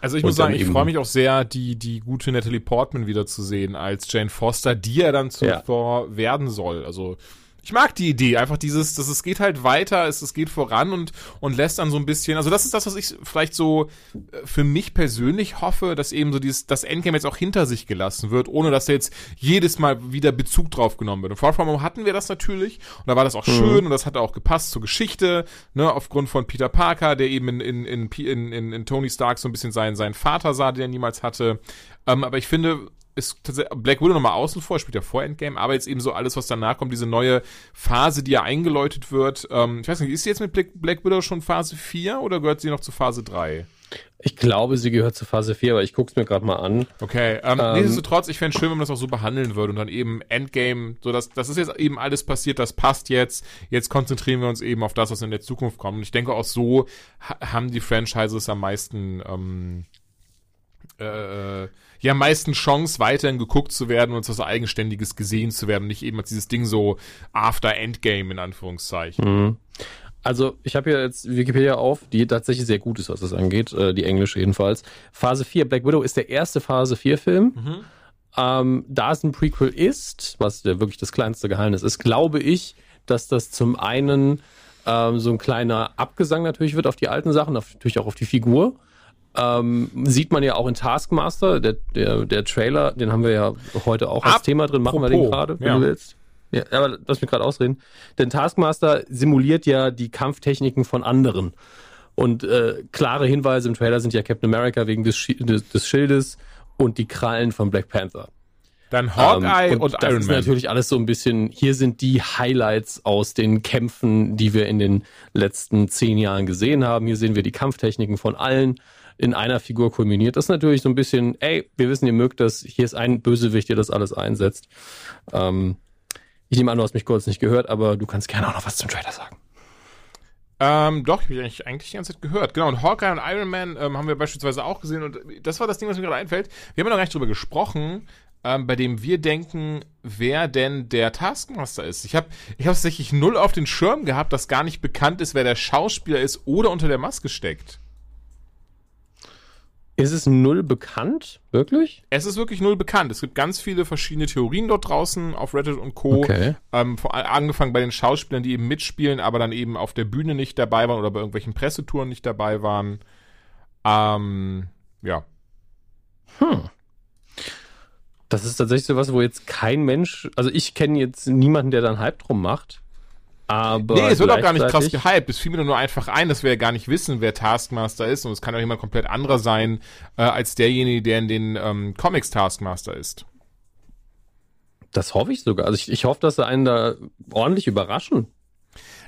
C: Also ich muss sagen, ich freue mich auch sehr, die, die gute Natalie Portman wiederzusehen als Jane Foster, die ja dann zu
B: Ja.
C: Werden soll. Also ich mag die Idee, einfach dieses, dass es geht halt weiter, es, es geht voran und, und lässt dann so ein bisschen, also das ist das, was ich vielleicht so äh, für mich persönlich hoffe, dass eben so dieses, das Endgame jetzt auch hinter sich gelassen wird, ohne dass da jetzt jedes Mal wieder Bezug drauf genommen wird. Und Far From Home hatten wir das natürlich und da war das auch schön und das hat auch gepasst zur Geschichte, ne, aufgrund von Peter Parker, der eben in, in, in, in, in, in Tony Stark so ein bisschen seinen, seinen Vater sah, den er niemals hatte. Ähm, aber ich finde, ist tatsächlich Black Widow nochmal außen vor, spielt ja vor Endgame, aber jetzt eben so alles, was danach kommt, diese neue Phase, die ja eingeläutet wird. Ähm, ich weiß nicht, ist sie jetzt mit Black, Black Widow schon Phase 4 oder gehört sie noch zu Phase 3?
B: Ich glaube, sie gehört zu Phase 4, aber ich guck's mir gerade mal an.
C: Okay, ähm,
B: Ähm,
C: nichtsdestotrotz, ich fände schön, wenn man das auch so behandeln würde und dann eben Endgame, so dass das ist jetzt eben alles passiert, das passt jetzt. Jetzt konzentrieren wir uns eben auf das, was in der Zukunft kommt. Und ich denke auch so ha haben die Franchises am meisten, ähm, äh, ja am meisten Chance, weiterhin geguckt zu werden und als was Eigenständiges gesehen zu werden, nicht eben als dieses Ding so After Endgame in Anführungszeichen.
B: Mhm. Also, ich habe hier jetzt Wikipedia auf, die tatsächlich sehr gut ist, was das angeht, äh, die englische jedenfalls. Phase 4, Black Widow ist der erste Phase 4 Film.
C: Mhm.
B: Ähm, da es ein Prequel ist, was der wirklich das kleinste Geheimnis ist, glaube ich, dass das zum einen ähm, so ein kleiner Abgesang natürlich wird auf die alten Sachen, natürlich auch auf die Figur. Ähm, sieht man ja auch in Taskmaster, der, der, der Trailer, den haben wir ja heute auch als
C: Apropos,
B: Thema drin, machen wir den gerade, wenn
C: ja.
B: du willst. Ja, aber lass mich gerade ausreden. Denn Taskmaster simuliert ja die Kampftechniken von anderen. Und äh, klare Hinweise im Trailer sind ja Captain America wegen des, Schi- des, des Schildes und die Krallen von Black Panther.
C: Dann Hawkeye
B: Ähm,
C: und,
B: das
C: Iron
B: ist
C: Man.
B: natürlich alles so ein bisschen, hier sind die Highlights aus den Kämpfen, die wir in den letzten zehn Jahren gesehen haben. Hier sehen wir die Kampftechniken von allen in einer Figur kulminiert. Das ist natürlich so ein bisschen, ey, wir wissen, ihr mögt das, hier ist ein Bösewicht, der das alles einsetzt. Ähm, ich nehme an, du hast mich kurz nicht gehört, aber du kannst gerne auch noch was zum Trailer sagen.
C: Ähm, doch, ich habe eigentlich, eigentlich die ganze Zeit gehört. Genau, und Hawkeye und Iron Man ähm, haben wir beispielsweise auch gesehen. Und das war das Ding, was mir gerade einfällt. Wir haben ja noch gar nicht drüber gesprochen, ähm, bei dem wir denken, wer denn der Taskmaster ist. Ich habe ich hab tatsächlich null auf den Schirm gehabt, dass gar nicht bekannt ist, wer der Schauspieler ist oder unter der Maske steckt.
B: Ist es null bekannt? Wirklich?
C: Es ist wirklich null bekannt. Es gibt ganz viele verschiedene Theorien dort draußen auf Reddit und Co.
B: Okay.
C: Ähm, vor, angefangen bei den Schauspielern, die eben mitspielen, aber dann eben auf der Bühne nicht dabei waren oder bei irgendwelchen Pressetouren nicht dabei waren. Ähm, ja.
B: Hm. Das ist tatsächlich so was, wo jetzt kein Mensch, also ich kenne jetzt niemanden, der da einen Hype drum macht. Aber
C: nee, es wird auch gar nicht krass gehypt. Es fiel mir nur einfach ein, dass wir ja gar nicht wissen, wer Taskmaster ist. Und es kann auch jemand komplett anderer sein, äh, als derjenige, der in den ähm, Comics Taskmaster ist.
B: Das hoffe ich sogar. Also ich, ich hoffe, dass sie einen da ordentlich überraschen.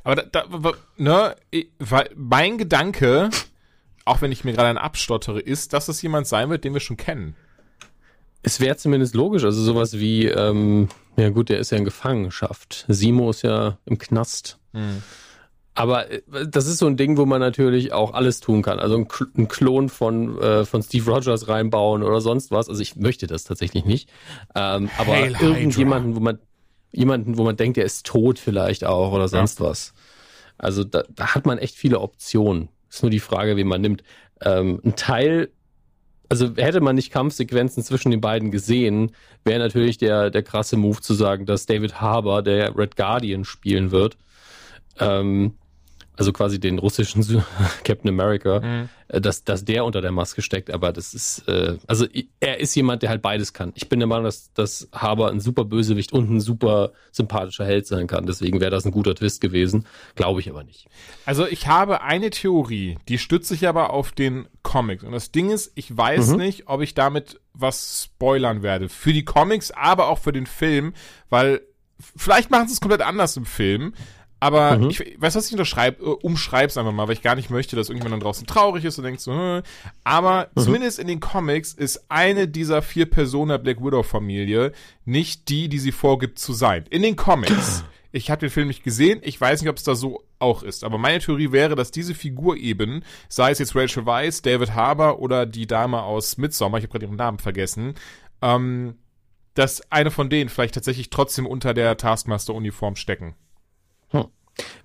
C: Aber da, da ne, ich- weil mein Gedanke, auch wenn ich mir gerade einen abstottere, ist, dass es jemand sein wird, den wir schon kennen.
B: Es wäre zumindest logisch. Also sowas wie, ähm, ja gut, der ist ja in Gefangenschaft. Simo ist ja im Knast. Aber äh, das ist so ein Ding, wo man natürlich auch alles tun kann. Also ein, Kl- ein Klon von, äh, von Steve Rogers reinbauen oder sonst was. Also ich möchte das tatsächlich nicht. Ähm, aber
C: Hail Hydra.
B: irgendjemanden, wo man jemanden, wo man denkt, der ist tot vielleicht auch oder sonst was. Also da, da hat man echt viele Optionen. Ist nur die Frage, wen man nimmt. Ähm, ein Teil, also hätte man nicht Kampfsequenzen zwischen den beiden gesehen, wäre natürlich der, der krasse Move zu sagen, dass David Harbour, der Red Guardian spielen wird, ähm, also quasi den russischen Captain America, äh, dass, dass der unter der Maske steckt, aber das ist, äh, also er ist jemand, der halt beides kann. Ich bin der Meinung, dass, dass Haber ein super Bösewicht und ein super sympathischer Held sein kann, deswegen wäre das ein guter Twist gewesen, glaube ich aber nicht.
C: Also ich habe eine Theorie, die stützt sich aber auf den Comics. Und das Ding ist, ich weiß
B: Mhm.
C: nicht, ob ich damit was spoilern werde. Für die Comics, aber auch für den Film, weil vielleicht machen sie es komplett anders im Film. Aber
B: Mhm.
C: ich weiß, was ich unterschreibe, äh, umschreib's einfach mal, weil ich gar nicht möchte, dass irgendjemand dann draußen traurig ist und denkt so, hm. aber
B: Mhm.
C: zumindest in den Comics ist eine dieser vier Personen der Black Widow Familie nicht die, die sie vorgibt zu sein. In den Comics. Ich habe den Film nicht gesehen, ich weiß nicht, ob es da so auch ist, aber meine Theorie wäre, dass diese Figur eben, sei es jetzt Rachel Weisz, David Harbour oder die Dame aus Midsommar, ich habe gerade ihren Namen vergessen, ähm, dass eine von denen vielleicht tatsächlich trotzdem unter der Taskmaster-Uniform stecken.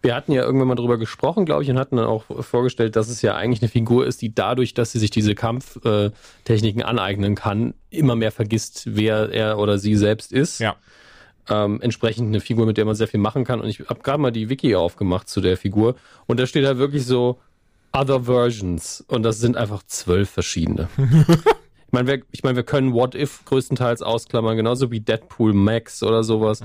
B: Wir hatten ja irgendwann mal drüber gesprochen, glaube ich, und hatten dann auch vorgestellt, dass es ja eigentlich eine Figur ist, die dadurch, dass sie sich diese Kampftechniken aneignen kann, immer mehr vergisst, wer er oder sie selbst ist.
C: Ja.
B: Ähm, entsprechend eine Figur, mit der man sehr viel machen kann. Und ich habe gerade mal die Wiki aufgemacht zu der Figur und da steht halt wirklich so Other Versions und das sind einfach zwölf verschiedene. ich meine, wir, ich mein, wir können What If größtenteils ausklammern, genauso wie Deadpool Max oder sowas.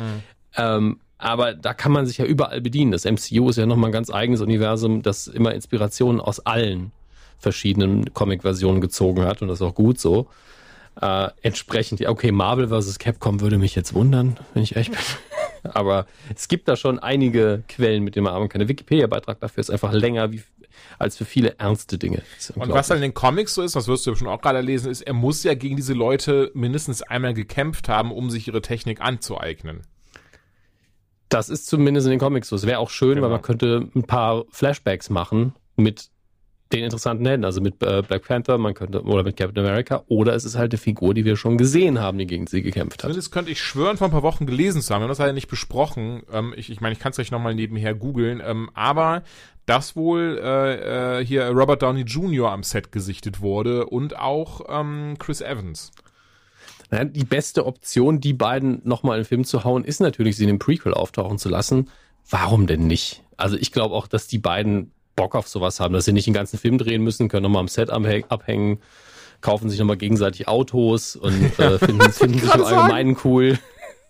B: Ähm, aber da kann man sich ja überall bedienen. Das MCU ist ja nochmal ein ganz eigenes Universum, das immer Inspirationen aus allen verschiedenen Comic-Versionen gezogen hat und das ist auch gut so. Äh, entsprechend, ja, okay, Marvel vs. Capcom würde mich jetzt wundern, wenn ich ehrlich bin. Aber es gibt da schon einige Quellen, mit denen man arbeiten kann. Der Wikipedia-Beitrag dafür ist einfach länger wie, als für viele ernste Dinge.
C: Und was halt in den Comics so ist, das wirst du ja schon auch gerade lesen, ist, er muss ja gegen diese Leute mindestens einmal gekämpft haben, um sich ihre Technik anzueignen.
B: Das ist zumindest in den Comics so. Es wäre auch schön,
C: Genau.
B: weil man könnte ein paar Flashbacks machen mit den interessanten Helden, also mit äh, Black Panther, man könnte, oder mit Captain America, oder es ist halt eine Figur, die wir schon gesehen haben, die gegen sie gekämpft hat.
C: Zumindest könnte ich schwören, vor ein paar Wochen gelesen zu haben. Wir haben das leider nicht besprochen. Ähm, ich ich meine, ich kann es euch nochmal nebenher googeln. Ähm, aber dass wohl äh, äh, hier Robert Downey Jr. am Set gesichtet wurde und auch ähm, Chris Evans.
B: Naja, die beste Option, die beiden nochmal in den Film zu hauen, ist natürlich, sie in dem Prequel auftauchen zu lassen. Warum denn nicht? Also ich glaube auch, dass die beiden Bock auf sowas haben, dass sie nicht den ganzen Film drehen müssen, können nochmal am Set abhängen, kaufen sich nochmal gegenseitig Autos und äh, finden, finden sich im Allgemeinen cool.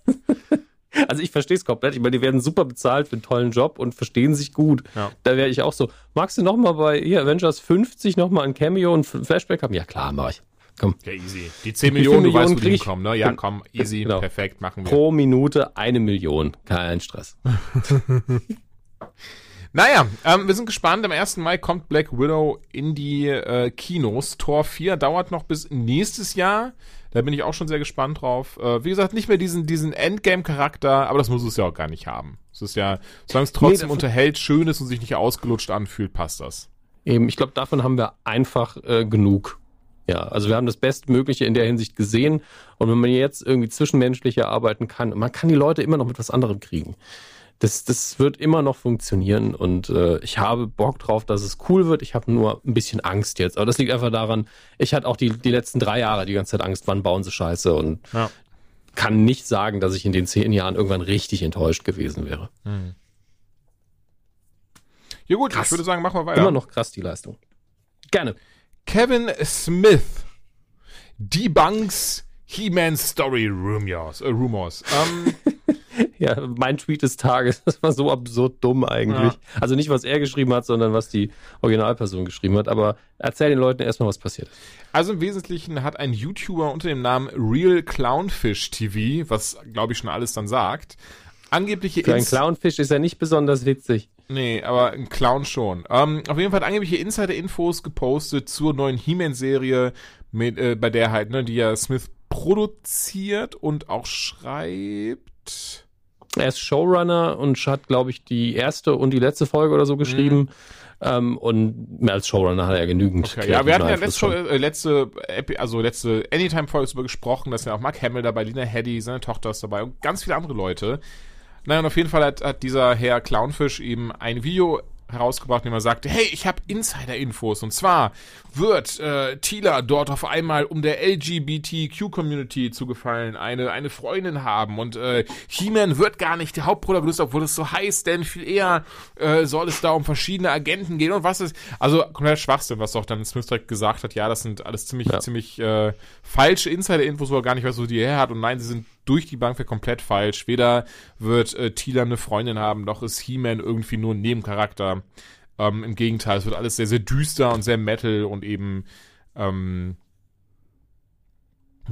B: also ich verstehe es komplett. Ich meine, die werden super bezahlt für einen tollen Job und verstehen sich gut. Ja. Da wäre ich auch so, magst du nochmal bei hier, Avengers 50 nochmal ein Cameo und Flashback haben? Ja klar, mach ich.
C: Komm. Ja, easy. Die 10 Millionen, du weißt, wo die kommen, ne? Ja, komm, easy, genau. perfekt, machen wir.
B: Pro Minute eine Million. Kein Stress.
C: Naja, ähm, wir sind gespannt. Am 1. Mai kommt Black Widow in die äh, Kinos. Tor 4 dauert noch bis nächstes Jahr. Da bin ich auch schon sehr gespannt drauf. Äh, wie gesagt, nicht mehr diesen, diesen Endgame-Charakter, aber das muss es ja auch gar nicht haben. Es ist ja, solange es trotzdem nee, unterhält, schön ist und sich nicht ausgelutscht anfühlt, passt das.
B: Eben, ich glaube, davon haben wir einfach äh, genug. Ja, also wir haben das Bestmögliche in der Hinsicht gesehen. Und wenn man jetzt irgendwie zwischenmenschlicher arbeiten kann, man kann die Leute immer noch mit was anderem kriegen das, das wird immer noch funktionieren und äh, ich habe Bock drauf, dass es cool wird. Ich habe nur ein bisschen Angst jetzt. Aber das liegt einfach daran, ich hatte auch die, die letzten drei Jahre die ganze Zeit Angst, wann bauen sie Scheiße und ja. kann nicht sagen, dass ich in den zehn Jahren irgendwann richtig enttäuscht gewesen wäre. Hm.
C: Ja gut, krass. ich würde sagen, machen wir weiter.
B: Immer noch krass die Leistung. Gerne.
C: Kevin Smith debunks He-Man Story Rumors. Äh, Rumors. Ähm,
B: ja, mein Tweet des Tages, das war so absurd dumm eigentlich. Ja. Also nicht, was er geschrieben hat, sondern was die Originalperson geschrieben hat. Aber erzähl den Leuten erstmal, was passiert ist.
C: Also im Wesentlichen hat ein YouTuber unter dem Namen Real Clownfish TV, was glaube ich schon alles dann sagt, angebliche
B: Für ein Clownfish ist er nicht besonders witzig.
C: Nee, aber ein Clown schon. Ähm, auf jeden Fall hat angebliche Insider-Infos gepostet zur neuen He-Man-Serie, äh, bei der halt, ne, die ja Smith produziert und auch schreibt.
B: Er ist Showrunner und hat, glaube ich, die erste und die letzte Folge oder so geschrieben. Mhm. Ähm, und mehr als Showrunner hat er genügend.
C: Okay, ja, wir hatten ja letzte, äh, letzte, also letzte Anytime-Folge darüber gesprochen, dass ja auch Mark Hamill dabei, Lina Heddy, seine Tochter ist dabei und ganz viele andere Leute. Naja, und auf jeden Fall hat, hat dieser Herr Clownfish eben ein Video herausgebracht, indem er sagte, hey, ich habe Insider-Infos. Und zwar wird äh, Tila dort auf einmal, um der LGBTQ-Community zu gefallen, eine, eine Freundin haben. Und äh, He-Man wird gar nicht der Hauptprotagonist, obwohl es so heißt, denn viel eher äh, soll es da um verschiedene Agenten gehen. Und was ist, also komplett Schwachsinn, was auch dann Smith direkt gesagt hat, ja, das sind alles ziemlich, ja. ziemlich äh, falsche Insider-Infos, wo er gar nicht weiß, wo die her hat. Und nein, sie sind durch die Bank wäre komplett falsch. Weder wird äh, Tila eine Freundin haben, noch ist He-Man irgendwie nur ein Nebencharakter. Ähm, Im Gegenteil, es wird alles sehr, sehr düster und sehr Metal und eben ähm,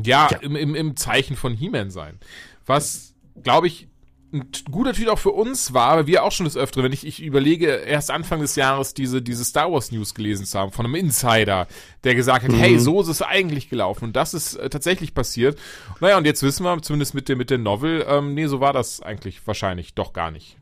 C: ja, ja. Im, im, im Zeichen von He-Man sein. Was, glaube ich, ein guter Tweet auch für uns war, aber wir auch schon des Öfteren, wenn ich, ich überlege, erst Anfang des Jahres diese, diese Star Wars News gelesen zu haben von einem Insider, der gesagt hat, mhm. hey, so ist es eigentlich gelaufen und das ist äh, tatsächlich passiert. Naja, und jetzt wissen wir, zumindest mit der, mit der Novel, ähm, nee, so war das eigentlich wahrscheinlich doch gar nicht.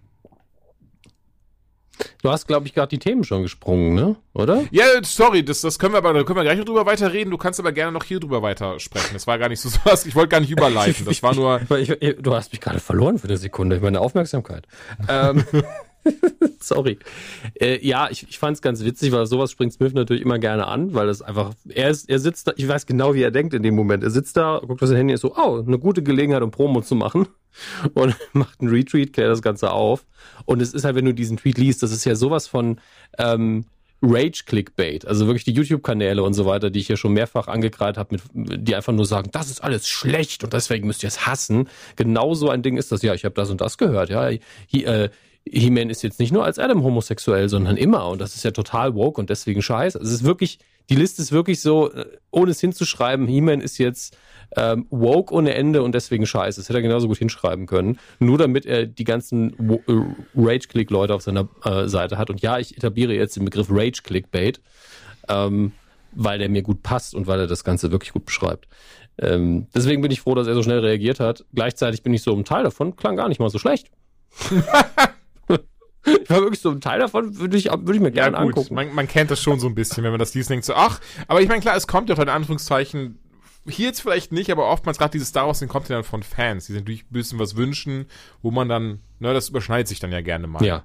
B: Du hast, glaube ich, gerade die Themen schon gesprungen, ne? Oder?
C: Ja, sorry, das, das können wir aber, da können wir gleich noch drüber weiterreden. Du kannst aber gerne noch hier drüber weitersprechen. Das war gar nicht so was. Ich wollte gar nicht überleiten. Das war nur.
B: Ich, ich, du hast mich gerade verloren für eine Sekunde. Meine Aufmerksamkeit. ähm, sorry. Äh, ja, ich, ich fand es ganz witzig, weil sowas springt Smith natürlich immer gerne an, weil es einfach, er ist, er sitzt da, ich weiß genau, wie er denkt in dem Moment. Er sitzt da, guckt auf sein Handy, ist so, oh, eine gute Gelegenheit, um Promo zu machen und macht einen Retweet, klärt das Ganze auf. Und es ist halt, wenn du diesen Tweet liest, das ist ja sowas von ähm, Rage-Clickbait, also wirklich die YouTube-Kanäle und so weiter, die ich ja schon mehrfach angekreidet habe, die einfach nur sagen, das ist alles schlecht und deswegen müsst ihr es hassen. Genau so ein Ding ist das. Ja, ich habe das und das gehört. Ja, hier, äh, He-Man ist jetzt nicht nur als Adam homosexuell, sondern immer. Und das ist ja total woke und deswegen scheiße. Also es ist wirklich, die Liste ist wirklich so, äh, ohne es hinzuschreiben, He-Man ist jetzt ähm, woke ohne Ende und deswegen scheiße. Das hätte er genauso gut hinschreiben können. Nur damit er die ganzen äh, Rage-Click-Leute auf seiner äh, Seite hat. Und ja, ich etabliere jetzt den Begriff Rage-Clickbait, ähm, weil der mir gut passt und weil er das Ganze wirklich gut beschreibt. Ähm, deswegen bin ich froh, dass er so schnell reagiert hat. Gleichzeitig bin ich so ein Teil davon, klang gar nicht mal so schlecht. war wirklich so ein Teil davon, würde ich, würde ich mir gerne
C: ja, gut,
B: angucken.
C: Man, man kennt das schon so ein bisschen, wenn man das liest, denkt so, ach, aber ich meine, klar, es kommt ja in Anführungszeichen, hier jetzt vielleicht nicht, aber oftmals gerade dieses Star Wars-Ding kommt ja dann von Fans, die sich natürlich ein bisschen was wünschen, wo man dann, ne, das überschneidet sich dann ja gerne mal.
B: Ja.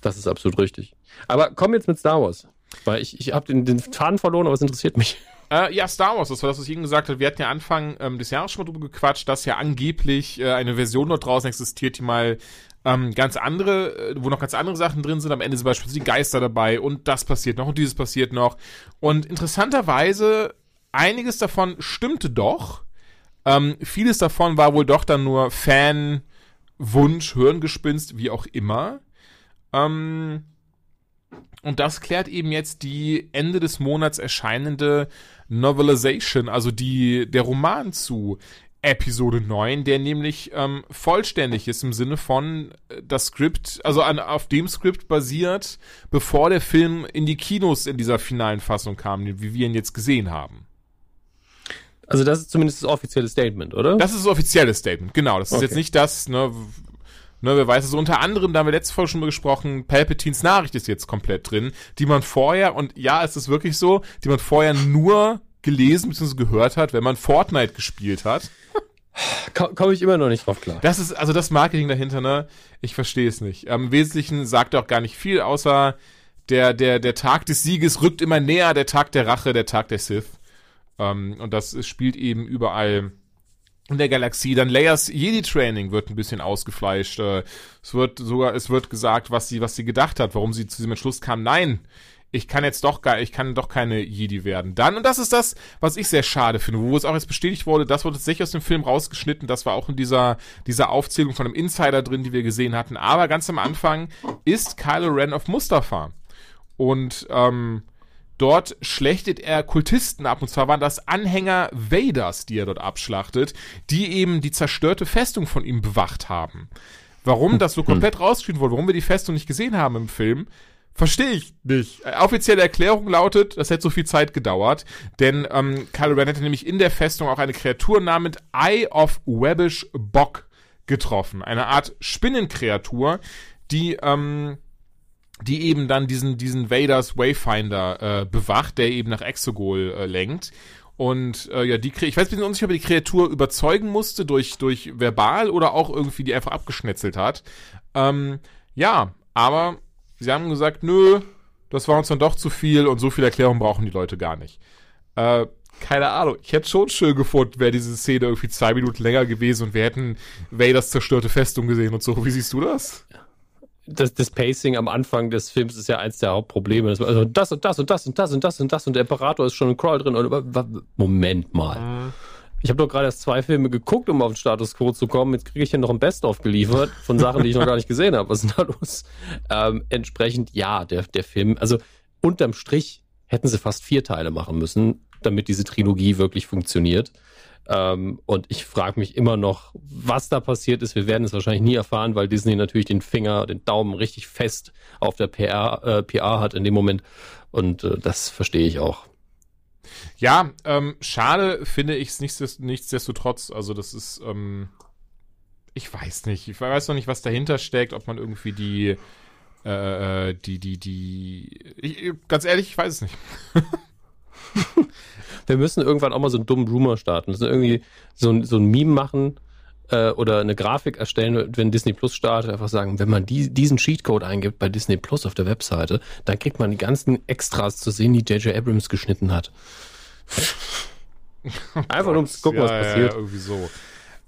B: Das ist absolut richtig. Aber komm jetzt mit Star Wars. Weil ich, ich habe den, den Faden verloren, aber es interessiert mich.
C: Äh, ja, Star Wars, das war das, was ich Ihnen gesagt habe. Wir hatten ja Anfang ähm, des Jahres schon mal drüber gequatscht, dass ja angeblich äh, eine Version dort draußen existiert, die mal ähm, ganz andere, äh, wo noch ganz andere Sachen drin sind. Am Ende sind beispielsweise die Geister dabei und das passiert noch und dieses passiert noch. Und interessanterweise, einiges davon stimmte doch. Ähm, vieles davon war wohl doch dann nur Fan, Wunsch, Hirngespinst, wie auch immer. Ähm, und das klärt eben jetzt die Ende des Monats erscheinende Novelization, also die, der Roman zu Episode 9, der nämlich ähm, vollständig ist im Sinne von äh, das Skript, also an, auf dem Skript basiert, bevor der Film in die Kinos in dieser finalen Fassung kam, wie wir ihn jetzt gesehen haben.
B: Also das ist zumindest das offizielle Statement, oder?
C: Das ist das offizielle Statement, genau. Das ist
B: Okay.
C: jetzt nicht das, ne, ne, wer weiß es. Unter anderem, da haben wir letzte Folge schon mal gesprochen, Palpatines Nachricht ist jetzt komplett drin, die man vorher, und ja, es ist wirklich so, die man vorher nur gelesen bzw. gehört hat, wenn man Fortnite gespielt hat.
B: Ko- Komme ich immer noch nicht drauf klar.
C: Das ist, also das Marketing dahinter, ne, ich verstehe es nicht. Im Wesentlichen sagt er auch gar nicht viel, außer der, der, der Tag des Sieges rückt immer näher, der Tag der Rache, der Tag der Sith. Ähm, und das spielt eben überall in der Galaxie. Dann Leias Jedi-Training wird ein bisschen ausgefleischt. Äh, es wird sogar, es wird gesagt, was sie, was sie gedacht hat, warum sie zu diesem Entschluss kam. Nein, ich kann jetzt doch gar, ich kann doch keine Jedi werden. Dann, und das ist das, was ich sehr schade finde, wo es auch jetzt bestätigt wurde, das wurde tatsächlich aus dem Film rausgeschnitten, das war auch in dieser, dieser Aufzählung von einem Insider drin, die wir gesehen hatten. Aber ganz am Anfang ist Kylo Ren auf Mustafa. Und, ähm, Dort schlechtet er Kultisten ab, und zwar waren das Anhänger Vaders, die er dort abschlachtet, die eben die zerstörte Festung von ihm bewacht haben. Warum das so komplett rausgeschrieben wurde, warum wir die Festung nicht gesehen haben im Film, verstehe ich nicht. Äh, Offizielle Erklärung lautet, das hätte so viel Zeit gedauert, denn ähm, Kylo Ren hätte nämlich in der Festung auch eine Kreatur namens Eye of Webbish Bock getroffen. Eine Art Spinnenkreatur, die ähm, die eben dann diesen, diesen Vaders Wayfinder äh, bewacht, der eben nach Exegol äh, lenkt. Und äh, ja, die ich weiß, bin unsicher, ob die Kreatur überzeugen musste durch, durch verbal oder auch irgendwie die einfach abgeschnetzelt hat. Ähm, ja, aber sie haben gesagt, nö, das war uns dann doch zu viel und so viel Erklärung brauchen die Leute gar nicht. Äh, keine Ahnung. Ich hätte schon schön gefunden, wäre diese Szene irgendwie zwei Minuten länger gewesen und wir hätten Vaders zerstörte Festung gesehen und so. Wie siehst du das?
B: Das, das Pacing am Anfang des Films ist ja eins der Hauptprobleme. Das, also das und das und das und das und das und das und der Imperator ist schon im Crawl drin. Und, Moment mal. Ich habe doch gerade erst zwei Filme geguckt, um auf den Status Quo zu kommen. Jetzt kriege ich hier noch ein Best-of geliefert von Sachen, die ich noch gar nicht gesehen habe. Was ist denn da los? Ähm, entsprechend, ja, der, der Film, also unterm Strich hätten sie fast vier Teile machen müssen, damit diese Trilogie wirklich funktioniert. Ähm, und ich frage mich immer noch, was da passiert ist. Wir werden es wahrscheinlich nie erfahren, weil Disney natürlich den Finger, den Daumen richtig fest auf der PR, äh, PR hat in dem Moment. Und äh, das verstehe ich auch.
C: Ja, ähm, schade finde ich es nichtsdest nichtsdestotrotz. Also das ist, ähm, ich weiß nicht. Ich weiß noch nicht, was dahinter steckt, ob man irgendwie die, äh, die, die, die, ich, ganz ehrlich, ich weiß es nicht.
B: Wir müssen irgendwann auch mal so einen dummen Rumor starten. Wir müssen irgendwie so, ein- so ein Meme machen äh, oder eine Grafik erstellen, wenn Disney Plus startet. Einfach sagen, wenn man die, diesen Cheatcode eingibt bei Disney Plus auf der Webseite, dann kriegt man die ganzen Extras zu sehen, die J.J. Abrams geschnitten hat. Einfach nur um zu gucken, was
C: Ja,
B: passiert.
C: Ja, irgendwie so.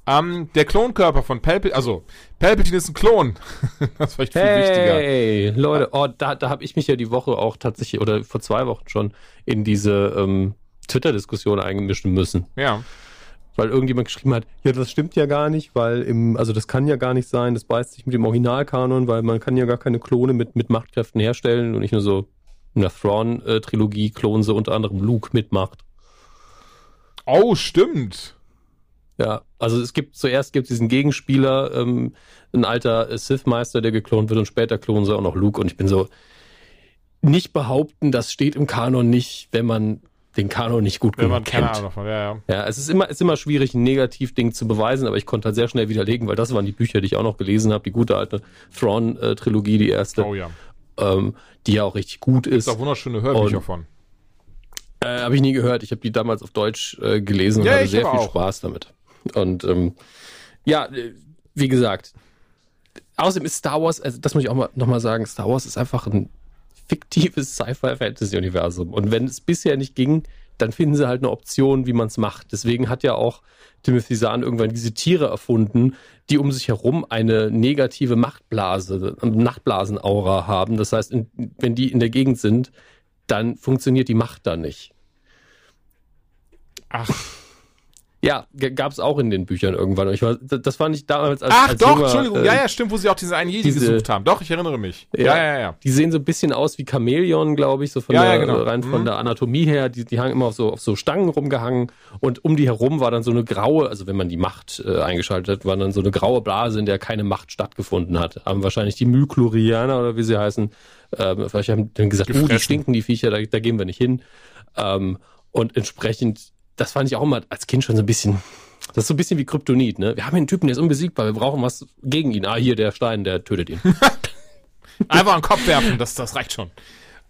C: Ähm, der Klonkörper von Palpatine, also Palpatine ist ein Klon. das ist vielleicht viel wichtiger.
B: Hey, Leute, oh, da, da habe ich mich ja die Woche auch tatsächlich, oder vor zwei Wochen schon, in diese ähm, Twitter-Diskussion einmischen müssen.
C: Ja.
B: Weil irgendjemand geschrieben hat, ja, das stimmt ja gar nicht, weil im, also das kann ja gar nicht sein, das beißt sich mit dem Originalkanon, weil man kann ja gar keine Klone mit, mit Machtkräften herstellen und nicht nur so in der Thrawn-Trilogie klonen sie unter anderem Luke mit Macht.
C: Oh, stimmt.
B: Ja, also es gibt zuerst gibt diesen Gegenspieler, ähm, ein alter äh, Sith-Meister, der geklont wird und später klonen sie auch noch Luke und ich bin so, nicht behaupten, das steht im Kanon nicht, wenn man den Kanon nicht gut
C: Wenn
B: genug
C: man
B: kennt.
C: Ahnung davon, ja, ja.
B: Ja, es ist immer, ist immer schwierig, ein Negativding zu beweisen, aber ich konnte halt sehr schnell widerlegen, weil das waren die Bücher, die ich auch noch gelesen habe, die gute alte Thrawn-Trilogie, die erste,
C: Oh ja.
B: ähm, die ja auch richtig gut ist.
C: Ist auch wunderschöne Hörbücher
B: Und-
C: von.
B: Äh, habe ich nie gehört. Ich habe die damals auf Deutsch äh, gelesen und
C: Ja,
B: hatte sehr viel
C: auch.
B: Spaß damit. Und ähm, ja, äh, wie gesagt, außerdem ist Star Wars, also das muss ich auch mal, noch mal sagen, Star Wars ist einfach ein fiktives Sci-Fi-Fantasy-Universum. Und wenn es bisher nicht ging, dann finden sie halt eine Option, wie man es macht. Deswegen hat ja auch Timothy Zahn irgendwann diese Tiere erfunden, die um sich herum eine negative Machtblase, Nachtblasenaura haben. Das heißt, in, wenn die in der Gegend sind, dann funktioniert die Macht da nicht.
C: Ach,
B: Ja, gab es auch in den Büchern irgendwann. Und Ich war, das fand ich damals als,
C: Ach
B: als
C: doch,
B: junger,
C: Entschuldigung.
B: äh,
C: ja, ja, stimmt, wo sie auch diesen einen Jedi
B: diese-
C: gesucht haben. Doch, ich erinnere mich. Ja,
B: Ja.
C: ja, ja.
B: Die sehen so ein bisschen aus wie Chamäleon, glaube ich, so von
C: Ja,
B: der,
C: ja, genau.
B: rein von
C: Mhm.
B: der Anatomie her. Die, die haben immer auf so, auf so Stangen rumgehangen und um die herum war dann so eine graue, also wenn man die Macht äh, eingeschaltet hat, war dann so eine graue Blase, in der keine Macht stattgefunden hat. Haben wahrscheinlich die Myklorianer oder wie sie heißen, ähm, vielleicht haben dann gesagt, oh, die
C: Gefressen.
B: stinken, die Viecher, da, da gehen wir nicht hin. Ähm, und entsprechend, das fand ich auch mal als Kind schon so ein bisschen, das ist so ein bisschen wie Kryptonit, ne? Wir haben hier einen Typen, der ist unbesiegbar, wir brauchen was gegen ihn. Ah, hier, der Stein, der tötet ihn.
C: Einfach den Kopf werfen, das, das reicht schon.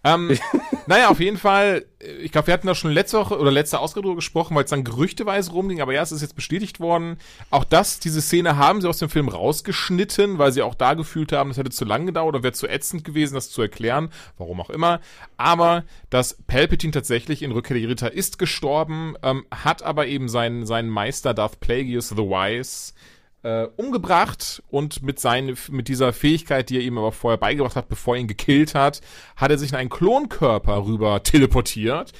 C: Ähm, naja, auf jeden Fall, äh, ich glaube, wir hatten da schon letzte Woche oder letzte Ausgabe drüber gesprochen, weil es dann gerüchteweise rumging, aber ja, es ist jetzt bestätigt worden. Auch das, diese Szene haben sie aus dem Film rausgeschnitten, weil sie auch da gefühlt haben, das hätte zu lang gedauert oder wäre zu ätzend gewesen, das zu erklären, warum auch immer. Aber dass Palpatine tatsächlich in Rückkehr der Ritter ist gestorben, ähm, hat aber eben seinen, seinen Meister Darth Plagueis the Wise äh, umgebracht und mit seinen, mit dieser Fähigkeit, die er ihm aber vorher beigebracht hat, bevor er ihn gekillt hat, hat er sich in einen Klonkörper rüber teleportiert,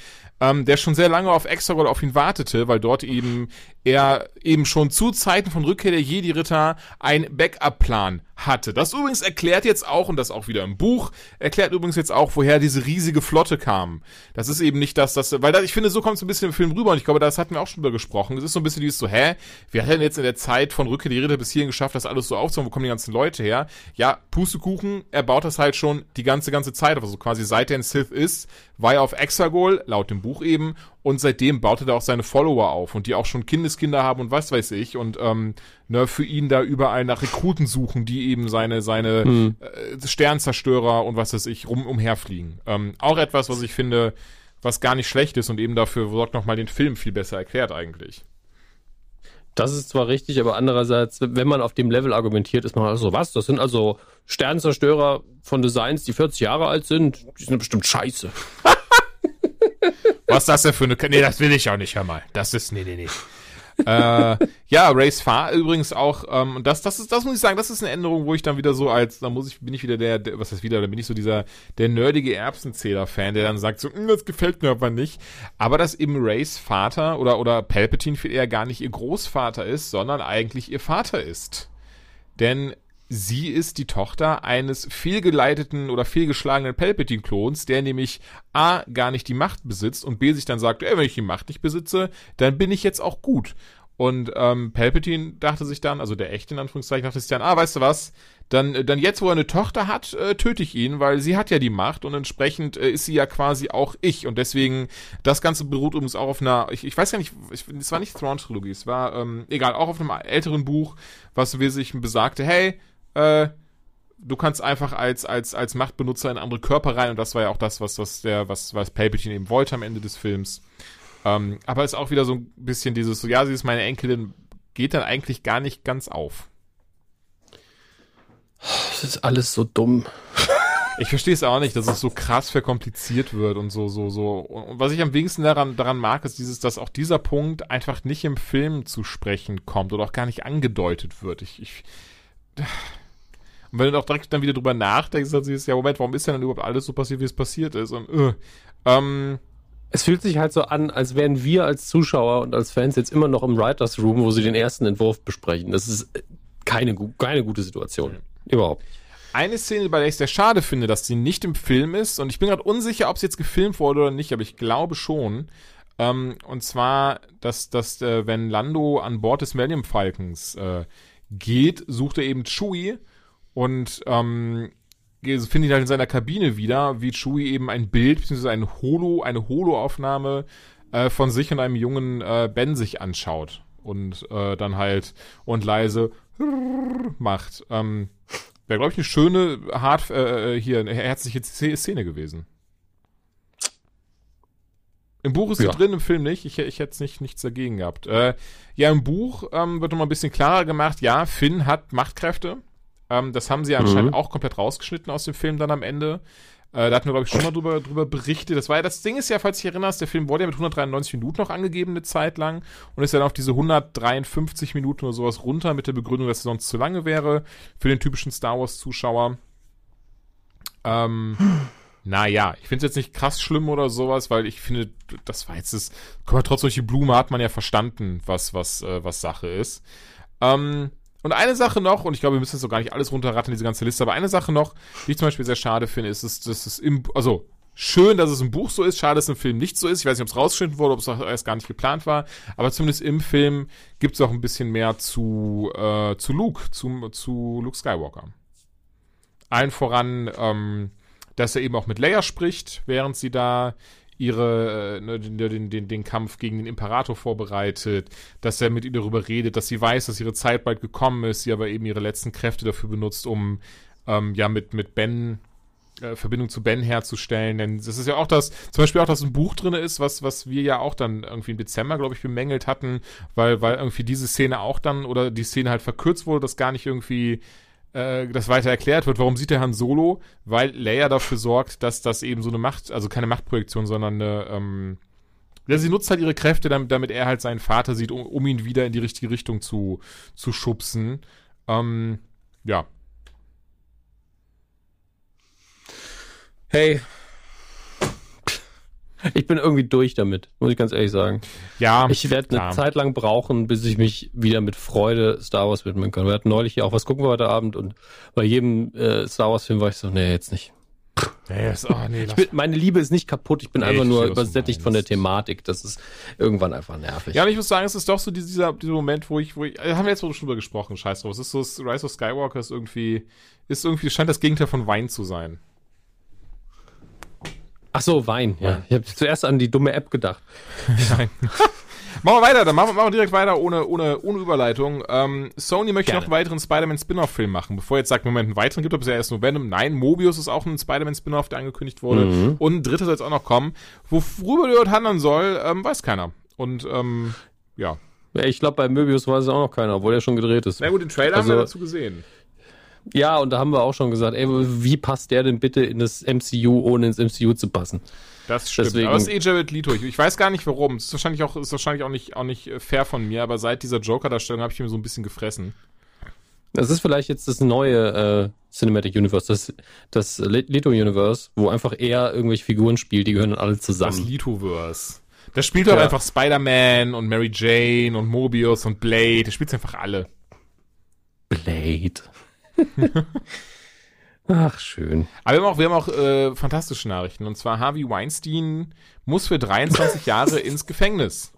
C: ähm, der schon sehr lange auf Exegol auf ihn wartete, weil dort eben er eben schon zu Zeiten von Rückkehr der Jedi-Ritter ein Backup-Plan hatte. Das übrigens erklärt jetzt auch, und das auch wieder im Buch, erklärt übrigens jetzt auch, woher diese riesige Flotte kam. Das ist eben nicht das, das, weil das, ich finde, so kommt es ein bisschen im Film rüber und ich glaube, das hatten wir auch schon drüber gesprochen. Es ist so ein bisschen dieses so, hä, wir hatten jetzt in der Zeit von Rückkehr der Ritter bis hierhin geschafft, das alles so aufzubauen, wo kommen die ganzen Leute her? Ja, Pustekuchen, er baut das halt schon die ganze, ganze Zeit, also quasi seit er ein Sith ist, war er auf Exegol, laut dem Buch eben, und seitdem baute er auch seine Follower auf und die auch schon Kindeskinder haben und was weiß ich und ähm, ne, für ihn da überall nach Rekruten suchen, die eben seine seine äh, Sternzerstörer und was weiß ich rum umherfliegen. Ähm, auch etwas, was ich finde, was gar nicht schlecht ist und eben dafür sorgt nochmal den Film viel besser erklärt eigentlich.
B: Das ist zwar richtig, aber andererseits, wenn man auf dem Level argumentiert, ist man also, was? Das sind also Sternzerstörer von Designs, die 40 Jahre alt sind. Die sind bestimmt scheiße.
C: Was das denn für eine... Nee, das will ich auch nicht, hör mal. Das ist... Nee, nee, nee. äh, ja, Race Far übrigens auch, ähm, das, das ist, das muss ich sagen, das ist eine Änderung, wo ich dann wieder so als, da muss ich, bin ich wieder der, der was heißt wieder, da bin ich so dieser, der nerdige Erbsenzähler-Fan, der dann sagt so, "Hm, das gefällt mir aber nicht. Aber dass eben Rays Vater oder, oder Palpatine viel eher gar nicht ihr Großvater ist, sondern eigentlich ihr Vater ist. Denn sie ist die Tochter eines fehlgeleiteten oder fehlgeschlagenen Palpatine-Klons, der nämlich A, gar nicht die Macht besitzt und B, sich dann sagt, ey, wenn ich die Macht nicht besitze, dann bin ich jetzt auch gut. Und ähm, Palpatine dachte sich dann, also der echte in Anführungszeichen, dachte sich dann, ah, weißt du was, dann, dann jetzt, wo er eine Tochter hat, äh, töte ich ihn, weil sie hat ja die Macht und entsprechend äh, ist sie ja quasi auch ich. Und deswegen, das Ganze beruht übrigens auch auf einer, ich, ich weiß gar nicht, ich, es war nicht Thrawn-Trilogie, es war, ähm, egal, auch auf einem älteren Buch, was wesentlich besagte, hey, äh, du kannst einfach als, als, als Machtbenutzer in andere Körper rein und das war ja auch das, was, was der, was, was Palpatine eben wollte am Ende des Films. Ähm, aber ist auch wieder so ein bisschen dieses, so, ja, sie ist meine Enkelin, geht dann eigentlich gar nicht ganz auf.
B: Das ist alles so dumm.
C: Ich verstehe es auch nicht, dass es so krass verkompliziert wird und so, so, so. Und was ich am wenigsten daran, daran mag, ist dieses, dass auch dieser Punkt einfach nicht im Film zu sprechen kommt oder auch gar nicht angedeutet wird. Ich, ich, und wenn du auch direkt dann wieder drüber nachdenkst, dann siehst du, ja, Moment, warum ist denn dann überhaupt alles so passiert, wie es passiert ist? Und, äh, ähm,
B: Es fühlt sich halt so an, als wären wir als Zuschauer und als Fans jetzt immer noch im Writers Room, wo sie den ersten Entwurf besprechen. Das ist keine, gu- keine gute Situation. Überhaupt.
C: Eine Szene, bei der ich sehr schade finde, dass sie nicht im Film ist, und ich bin gerade unsicher, ob sie jetzt gefilmt wurde oder nicht, aber ich glaube schon. Ähm, und zwar, dass, dass äh, wenn Lando an Bord des Millennium Falcons äh, geht, sucht er eben Chewie und ähm, findet ihn halt in seiner Kabine wieder, wie Chewie eben ein Bild, beziehungsweise ein Holo, eine Holo-Aufnahme äh, von sich und einem jungen äh, Ben sich anschaut und äh, dann halt und leise macht. Ähm, Wäre, glaube ich, eine schöne, hart, äh, hier, eine herzliche Szene gewesen. Im Buch ist ja. sie drin, im Film nicht. Ich, ich hätte nicht, nichts dagegen gehabt. Äh, ja, im Buch ähm, wird nochmal ein bisschen klarer gemacht, ja, Finn hat Machtkräfte. Ähm, das haben sie anscheinend mhm. auch komplett rausgeschnitten aus dem Film dann am Ende. Äh, da hatten wir, glaube ich, schon mal drüber, drüber berichtet. Das war ja, das Ding ist ja, falls du dich erinnerst, der Film wurde ja mit 193 Minuten noch angegeben eine Zeit lang und ist dann auf diese 153 Minuten oder sowas runter mit der Begründung, dass es sonst zu lange wäre für den typischen Star Wars-Zuschauer. Ähm, naja, ich finde es jetzt nicht krass schlimm oder sowas, weil ich finde, das war jetzt das, guck mal, trotz solche Blume hat man ja verstanden, was, was, äh, was Sache ist. Ähm, und eine Sache noch, und ich glaube, wir müssen jetzt so gar nicht alles runterrattern, diese ganze Liste, aber eine Sache noch, die ich zum Beispiel sehr schade finde, ist, dass, dass es im, also, schön, dass es im Buch so ist, schade, dass es im Film nicht so ist. Ich weiß nicht, ob es rausgeschnitten wurde, ob es erst gar nicht geplant war, aber zumindest im Film gibt es auch ein bisschen mehr zu, äh, zu Luke, zu, zu Luke Skywalker. Allen voran, ähm, dass er eben auch mit Leia spricht, während sie da ihre, äh, ne, den, den, den Kampf gegen den Imperator vorbereitet, dass er mit ihr darüber redet, dass sie weiß, dass ihre Zeit bald gekommen ist, sie aber eben ihre letzten Kräfte dafür benutzt, um ähm, ja mit, mit Ben äh, Verbindung zu Ben herzustellen. Denn das ist ja auch das, zum Beispiel auch, dass ein Buch drin ist, was, was wir ja auch dann irgendwie im Dezember, glaube ich, bemängelt hatten, weil, weil irgendwie diese Szene auch dann oder die Szene halt verkürzt wurde, dass gar nicht irgendwie äh, das weiter erklärt wird. Warum sieht der Han Solo? Weil Leia dafür sorgt, dass das eben so eine Macht, also keine Machtprojektion, sondern eine, ähm, ja, sie nutzt halt ihre Kräfte, damit, damit er halt seinen Vater sieht, um, um ihn wieder in die richtige Richtung zu, zu schubsen. Ähm, ja.
B: Hey, ich bin irgendwie durch damit, muss ich ganz ehrlich sagen.
C: Ja.
B: Ich werde eine Zeit lang brauchen, bis ich mich wieder mit Freude Star Wars widmen kann. Wir hatten neulich hier auch was gucken wir heute Abend und bei jedem äh, Star Wars Film war ich so, nee, jetzt nicht.
C: Nee, ist, oh, nee,
B: bin, meine Liebe ist nicht kaputt, ich bin nee, einfach nur übersättigt von der Thematik. Das ist irgendwann einfach nervig.
C: Ja, und ich muss sagen, es ist doch so dieser, dieser Moment, wo ich, wo ich, äh, haben wir jetzt schon drüber gesprochen, scheiß drauf. Es ist so, Rise of Skywalker ist irgendwie, ist irgendwie, scheint das Gegenteil von Wein zu sein.
B: Ach so, Wein. Ja. Ich habe zuerst an die dumme App gedacht.
C: Nein. machen wir weiter, dann machen wir, machen wir direkt weiter ohne, ohne, ohne Überleitung. Ähm, Sony möchte Gerne. noch einen weiteren Spider-Man-Spin-Off-Film machen. Bevor jetzt sagt, Moment, einen weiteren gibt es ja erst nur Venom. Nein, Mobius ist auch ein Spider-Man-Spin-Off, der angekündigt wurde. Mhm. Und ein dritter soll jetzt auch noch kommen. Worüber der dort handeln soll, ähm, weiß keiner. Und ähm, ja.
B: ja ich glaube, bei Mobius weiß es auch noch keiner, obwohl er schon gedreht ist.
C: Na gut, den Trailer also, haben wir dazu gesehen.
B: Ja, und da haben wir auch schon gesagt, ey, wie passt der denn bitte in das MCU, ohne ins MCU zu passen?
C: Das stimmt. Deswegen, aber es ist eh Jared Leto. Ich, ich weiß gar nicht warum. Es ist wahrscheinlich auch, ist wahrscheinlich auch nicht, auch nicht fair von mir, aber seit dieser Joker-Darstellung habe ich mir so ein bisschen gefressen.
B: Das ist vielleicht jetzt das neue äh, Cinematic Universe, das, das Leto-Universe, wo einfach er irgendwelche Figuren spielt, die gehören dann alle zusammen.
C: Das Leto-Verse. Da spielt doch ja. einfach Spider-Man und Mary Jane und Mobius und Blade. Der spielt einfach alle.
B: Blade. Ach, schön.
C: Aber wir haben auch, wir haben auch äh, fantastische Nachrichten. Und zwar Harvey Weinstein muss für 23 Jahre ins Gefängnis.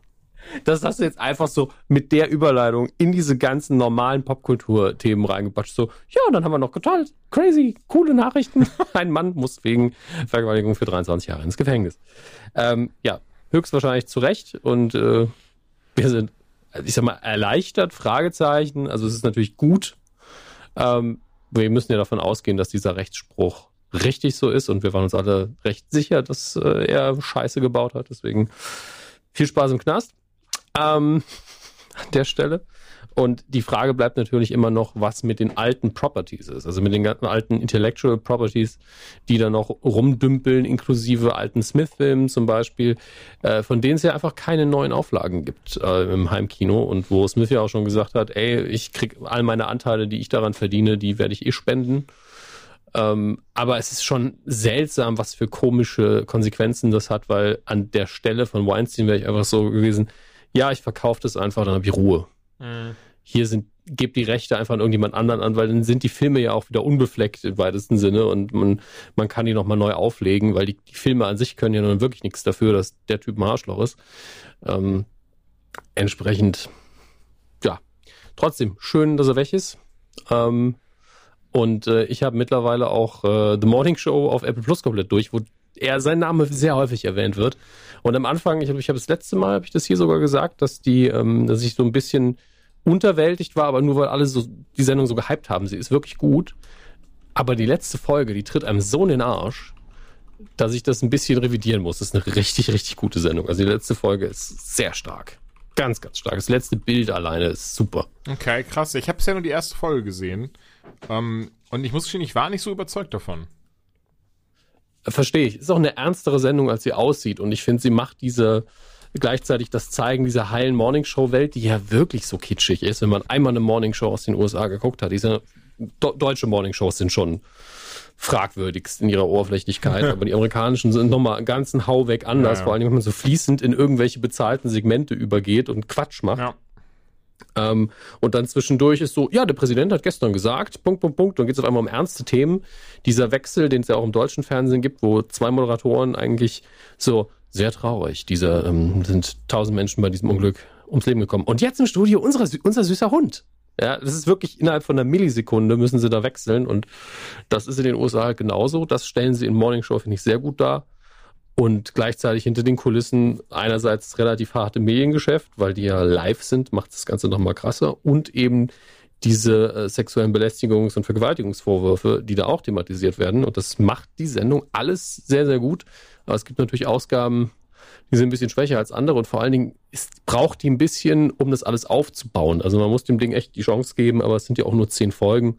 B: Das hast du jetzt einfach so mit der Überleitung in diese ganzen normalen Popkultur-Themen reingepatscht. So, ja, dann haben wir noch geteilt. Crazy, coole Nachrichten. Ein Mann muss wegen Vergewaltigung für 23 Jahre ins Gefängnis. Ähm, ja, höchstwahrscheinlich zu Recht. Und äh, wir sind, ich sag mal, erleichtert, Fragezeichen. Also es ist natürlich gut, ähm, wir müssen ja davon ausgehen, dass dieser Rechtsspruch richtig so ist und wir waren uns alle recht sicher, dass äh, er Scheiße gebaut hat. Deswegen viel Spaß im Knast. Ähm, an der Stelle. Und die Frage bleibt natürlich immer noch, was mit den alten Properties ist. Also mit den ganzen alten Intellectual Properties, die da noch rumdümpeln, inklusive alten Smith-Filmen zum Beispiel, äh, von denen es ja einfach keine neuen Auflagen gibt äh, im Heimkino. Und wo Smith ja auch schon gesagt hat, ey, ich krieg all meine Anteile, die ich daran verdiene, die werde ich eh spenden. Ähm, aber es ist schon seltsam, was für komische Konsequenzen das hat, weil an der Stelle von Weinstein wäre ich einfach so gewesen, ja, ich verkaufe das einfach, dann habe ich Ruhe. Mhm. Hier sind, gebt die Rechte einfach an irgendjemand anderen an, weil dann sind die Filme ja auch wieder unbefleckt im weitesten Sinne und man, man kann die nochmal neu auflegen, weil die, die Filme an sich können ja nun wirklich nichts dafür, dass der Typ ein Arschloch ist. Ähm, entsprechend, ja, trotzdem schön, dass er weg ist. Ähm, und äh, ich habe mittlerweile auch äh, The Morning Show auf Apple Plus komplett durch, wo er sein Name sehr häufig erwähnt wird. Und am Anfang, ich habe ich hab das letzte Mal, habe ich das hier sogar gesagt, dass die, ähm, dass ich so ein bisschen unterwältigt war, aber nur weil alle so die Sendung so gehypt haben. Sie ist wirklich gut. Aber die letzte Folge, die tritt einem so in den Arsch, dass ich das ein bisschen revidieren muss. Das ist eine richtig, richtig gute Sendung. Also die letzte Folge ist sehr stark. Ganz, ganz stark. Das letzte Bild alleine ist super.
C: Okay, krass. Ich habe bisher nur die erste Folge gesehen. Ähm, und ich muss gestehen, ich war nicht so überzeugt davon.
B: Verstehe ich. Ist auch eine ernstere Sendung, als sie aussieht. Und ich finde, sie macht diese gleichzeitig das Zeigen dieser heilen Morningshow-Welt, die ja wirklich so kitschig ist, wenn man einmal eine Morningshow aus den USA geguckt hat. Diese deutsche Morningshows sind schon fragwürdigst in ihrer Oberflächlichkeit, aber die amerikanischen sind nochmal einen ganzen Hau weg anders, ja, ja. vor allem wenn man so fließend in irgendwelche bezahlten Segmente übergeht und Quatsch macht. Ja. Ähm, und dann zwischendurch ist so, ja, der Präsident hat gestern gesagt, Punkt, Punkt, Punkt, dann geht es auf einmal um ernste Themen. Dieser Wechsel, den es ja auch im deutschen Fernsehen gibt, wo zwei Moderatoren eigentlich so sehr traurig, dieser ähm, sind tausend Menschen bei diesem Unglück ums Leben gekommen. Und jetzt im Studio unser, unser süßer Hund. Ja, das ist wirklich innerhalb von einer Millisekunde müssen sie da wechseln und das ist in den USA halt genauso. Das stellen sie in Morning Show, finde ich, sehr gut dar. Und gleichzeitig hinter den Kulissen einerseits relativ harte Mediengeschäft, weil die ja live sind, macht das Ganze nochmal krasser. Und eben diese äh, sexuellen Belästigungs- und Vergewaltigungsvorwürfe, die da auch thematisiert werden. Und das macht die Sendung alles sehr, sehr gut. Aber es gibt natürlich Ausgaben, die sind ein bisschen schwächer als andere und vor allen Dingen ist, braucht die ein bisschen, um das alles aufzubauen. Also man muss dem Ding echt die Chance geben, aber es sind ja auch nur zehn Folgen.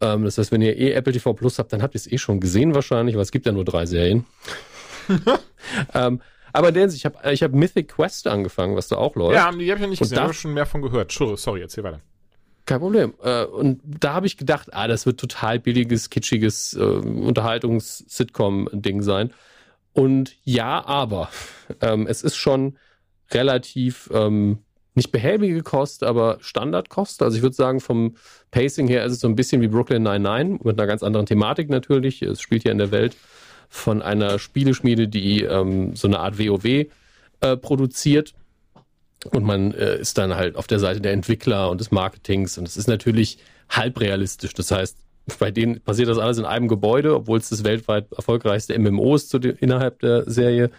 B: Ähm, das heißt, wenn ihr eh Apple TV Plus habt, dann habt ihr es eh schon gesehen wahrscheinlich, weil es gibt ja nur drei Serien. ähm, aber in ich habe ich hab Mythic Quest angefangen, was da auch läuft.
C: Ja, die habe ich ja nicht gesehen, da habe schon mehr von gehört. Sorry, erzähl weiter.
B: Kein Problem. Äh, und da habe ich gedacht, ah, das wird total billiges, kitschiges äh, Unterhaltungs-Sitcom-Ding sein. Und ja, aber ähm, es ist schon relativ ähm, nicht behäbige Kost, aber Standardkost. Also ich würde sagen, vom Pacing her ist es so ein bisschen wie Brooklyn 99 mit einer ganz anderen Thematik natürlich. Es spielt ja in der Welt von einer Spieleschmiede, die ähm, so eine Art WoW äh, produziert. Und man äh, ist dann halt auf der Seite der Entwickler und des Marketings. Und es ist natürlich halb realistisch. Das heißt, bei denen passiert das alles in einem Gebäude, obwohl es das weltweit erfolgreichste MMO ist den, innerhalb der Serie.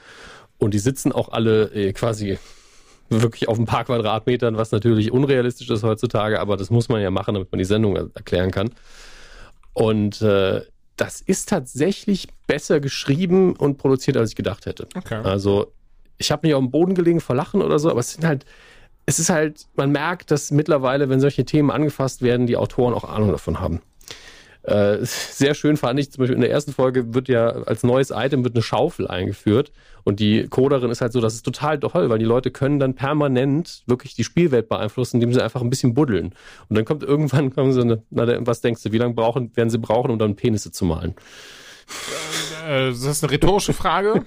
B: Und die sitzen auch alle äh, quasi wirklich auf ein paar Quadratmetern, was natürlich unrealistisch ist heutzutage, aber das muss man ja machen, damit man die Sendung erklären kann. Und äh, das ist tatsächlich besser geschrieben und produziert, als ich gedacht hätte. Okay. Also ich habe nicht auf dem Boden gelegen vor Lachen oder so, aber es sind halt, es ist halt, man merkt, dass mittlerweile, wenn solche Themen angefasst werden, die Autoren auch Ahnung davon haben. Äh, sehr schön fand ich, zum Beispiel in der ersten Folge wird ja als neues Item wird eine Schaufel eingeführt und die Coderin ist halt so, das ist total toll, weil die Leute können dann permanent wirklich die Spielwelt beeinflussen, indem sie einfach ein bisschen buddeln. Und dann kommt irgendwann, kommen sie, na, was denkst du, wie lange brauchen, werden sie brauchen, um dann Penisse zu malen?
C: Äh, das ist eine rhetorische Frage.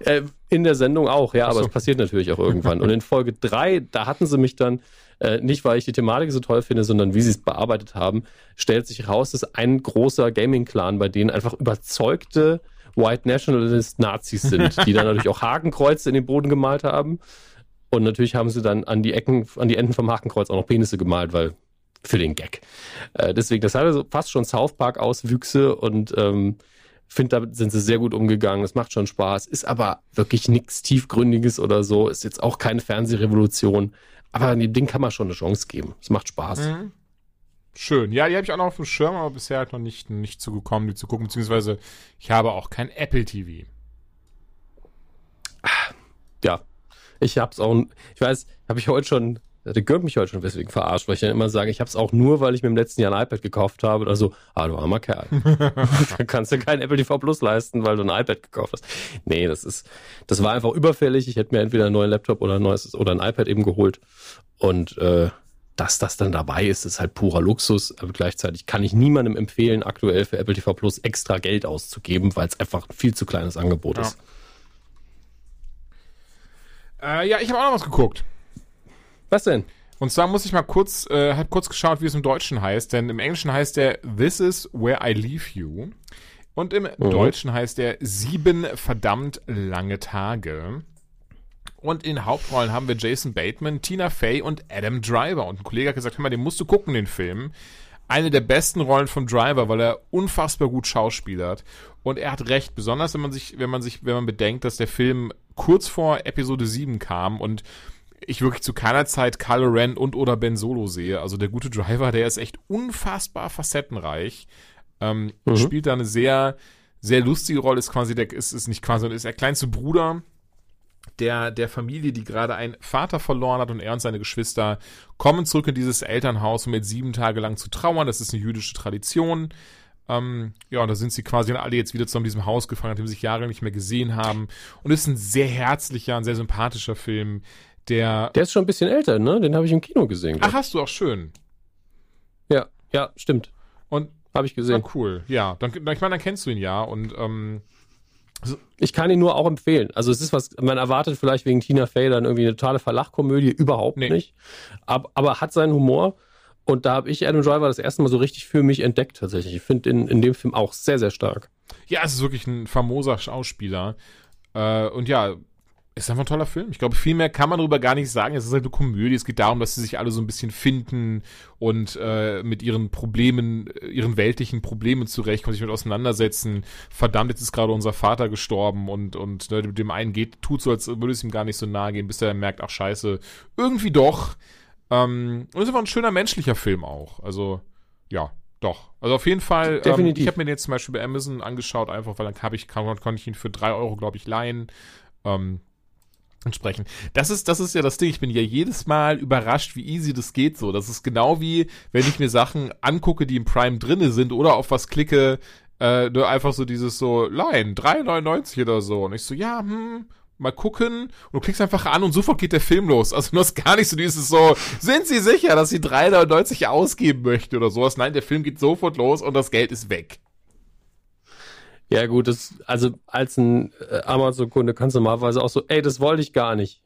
B: Äh, in der Sendung auch, ja, aber es passiert natürlich auch irgendwann. Und in Folge drei, da hatten sie mich dann, äh, nicht weil ich die Thematik so toll finde, sondern wie sie es bearbeitet haben, stellt sich raus, dass ein großer Gaming-Clan bei denen einfach überzeugte White Nationalist Nazis sind, die dann natürlich auch Hakenkreuze in den Boden gemalt haben. Und natürlich haben sie dann an die Ecken, an die Enden vom Hakenkreuz auch noch Penisse gemalt, weil für den Gag. Äh, deswegen, das hatte so fast schon South Park Auswüchse und ähm, finde, da sind sie sehr gut umgegangen. Es macht schon Spaß. Ist aber wirklich nichts Tiefgründiges oder so. Ist jetzt auch keine Fernsehrevolution. Aber dem Ding kann man schon eine Chance geben. Es macht Spaß. Mhm.
C: Schön. Ja, die habe ich auch noch auf dem Schirm, aber bisher halt noch nicht, nicht zugekommen, die zu gucken. Beziehungsweise ich habe auch kein Apple TV.
B: Ja. Ich hab's auch, ich weiß, habe ich heute schon der gehört mich heute schon deswegen verarscht, weil ich ja immer sage, ich habe es auch nur, weil ich mir im letzten Jahr ein iPad gekauft habe. Oder so, ah, du armer Kerl. da kannst du kein Apple TV Plus leisten, weil du ein iPad gekauft hast. Nee, das ist, das war einfach überfällig. Ich hätte mir entweder einen neuen Laptop oder ein neues oder ein iPad eben geholt. Und äh, dass das dann dabei ist, ist halt purer Luxus. Aber gleichzeitig kann ich niemandem empfehlen, aktuell für Apple TV Plus extra Geld auszugeben, weil es einfach ein viel zu kleines Angebot
C: ja.
B: ist.
C: Äh, ja, ich habe auch noch was geguckt.
B: Was denn?
C: Und zwar muss ich mal kurz, äh, hab kurz geschaut, wie es im Deutschen heißt, denn im Englischen heißt der This is where I leave you. Und im mhm. Deutschen heißt der Sieben verdammt lange Tage. Und in Hauptrollen haben wir Jason Bateman, Tina Fey und Adam Driver. Und ein Kollege hat gesagt, hör mal, den musst du gucken, den Film. eine der besten Rollen vom Driver, weil er unfassbar gut schauspielert. Und er hat recht, besonders wenn man sich, wenn man sich, wenn man bedenkt, dass der Film kurz vor Episode 7 kam und ich wirklich zu keiner Zeit Kylo Ren und oder Ben Solo sehe. Also der gute Driver, der ist echt unfassbar facettenreich. Ähm, mhm. Spielt da eine sehr, sehr lustige Rolle, ist quasi der, ist, ist nicht quasi, ist der kleinste Bruder der, der Familie, die gerade einen Vater verloren hat und er und seine Geschwister kommen zurück in dieses Elternhaus, um jetzt sieben Tage lang zu trauern. Das ist eine jüdische Tradition. Ähm, ja, und da sind sie quasi alle jetzt wieder zusammen in diesem Haus gefangen, nachdem sie sich Jahre nicht mehr gesehen haben. Und es ist ein sehr herzlicher, ein sehr sympathischer Film, der.
B: Der ist schon ein bisschen älter, ne? Den habe ich im Kino gesehen.
C: Ach, hast du auch schön.
B: Ja, ja, stimmt.
C: Und habe ich gesehen. Cool, ja. Dann, ich meine, dann kennst du ihn ja und ähm,
B: ich kann ihn nur auch empfehlen. Also es ist was, man erwartet vielleicht wegen Tina Fey dann irgendwie eine totale Verlachkomödie, überhaupt nee. nicht. Aber, aber hat seinen Humor. Und da habe ich Adam Driver das erste Mal so richtig für mich entdeckt tatsächlich. Ich finde in, in dem Film auch sehr, sehr stark.
C: Ja, es ist wirklich ein famoser Schauspieler. Äh, und ja, ist einfach ein toller Film. Ich glaube, viel mehr kann man darüber gar nicht sagen. Es ist halt eine Komödie. Es geht darum, dass sie sich alle so ein bisschen finden und äh, mit ihren Problemen, äh, ihren weltlichen Problemen zurechtkommen, sich mit auseinandersetzen. Verdammt, jetzt ist gerade unser Vater gestorben und, und ne, dem einen geht, tut so, als würde es ihm gar nicht so nahe gehen, bis er merkt, ach scheiße, irgendwie doch. Ähm, und es ist einfach ein schöner menschlicher Film auch. Also, ja, doch. Also auf jeden Fall,
B: ähm, ich
C: habe mir den jetzt zum Beispiel bei Amazon angeschaut, einfach weil dann habe ich, kann, konnte ich ihn für drei Euro, glaube ich, leihen. Ähm, entsprechen. Das ist, das ist ja das Ding. Ich bin ja jedes Mal überrascht, wie easy das geht so. Das ist genau wie, wenn ich mir Sachen angucke, die im Prime drinne sind oder auf was klicke, äh, nur einfach so dieses so, Line, 3,99 oder so. Und ich so, ja, hm, mal gucken. Und du klickst einfach an und sofort geht der Film los. Also du hast gar nicht so dieses so, sind Sie sicher, dass Sie 3,99 ausgeben möchten oder sowas? Nein, der Film geht sofort los und das Geld ist weg.
B: Ja, gut, das, also als ein äh, Amazon-Kunde kannst du normalerweise auch so, ey, das wollte ich gar nicht.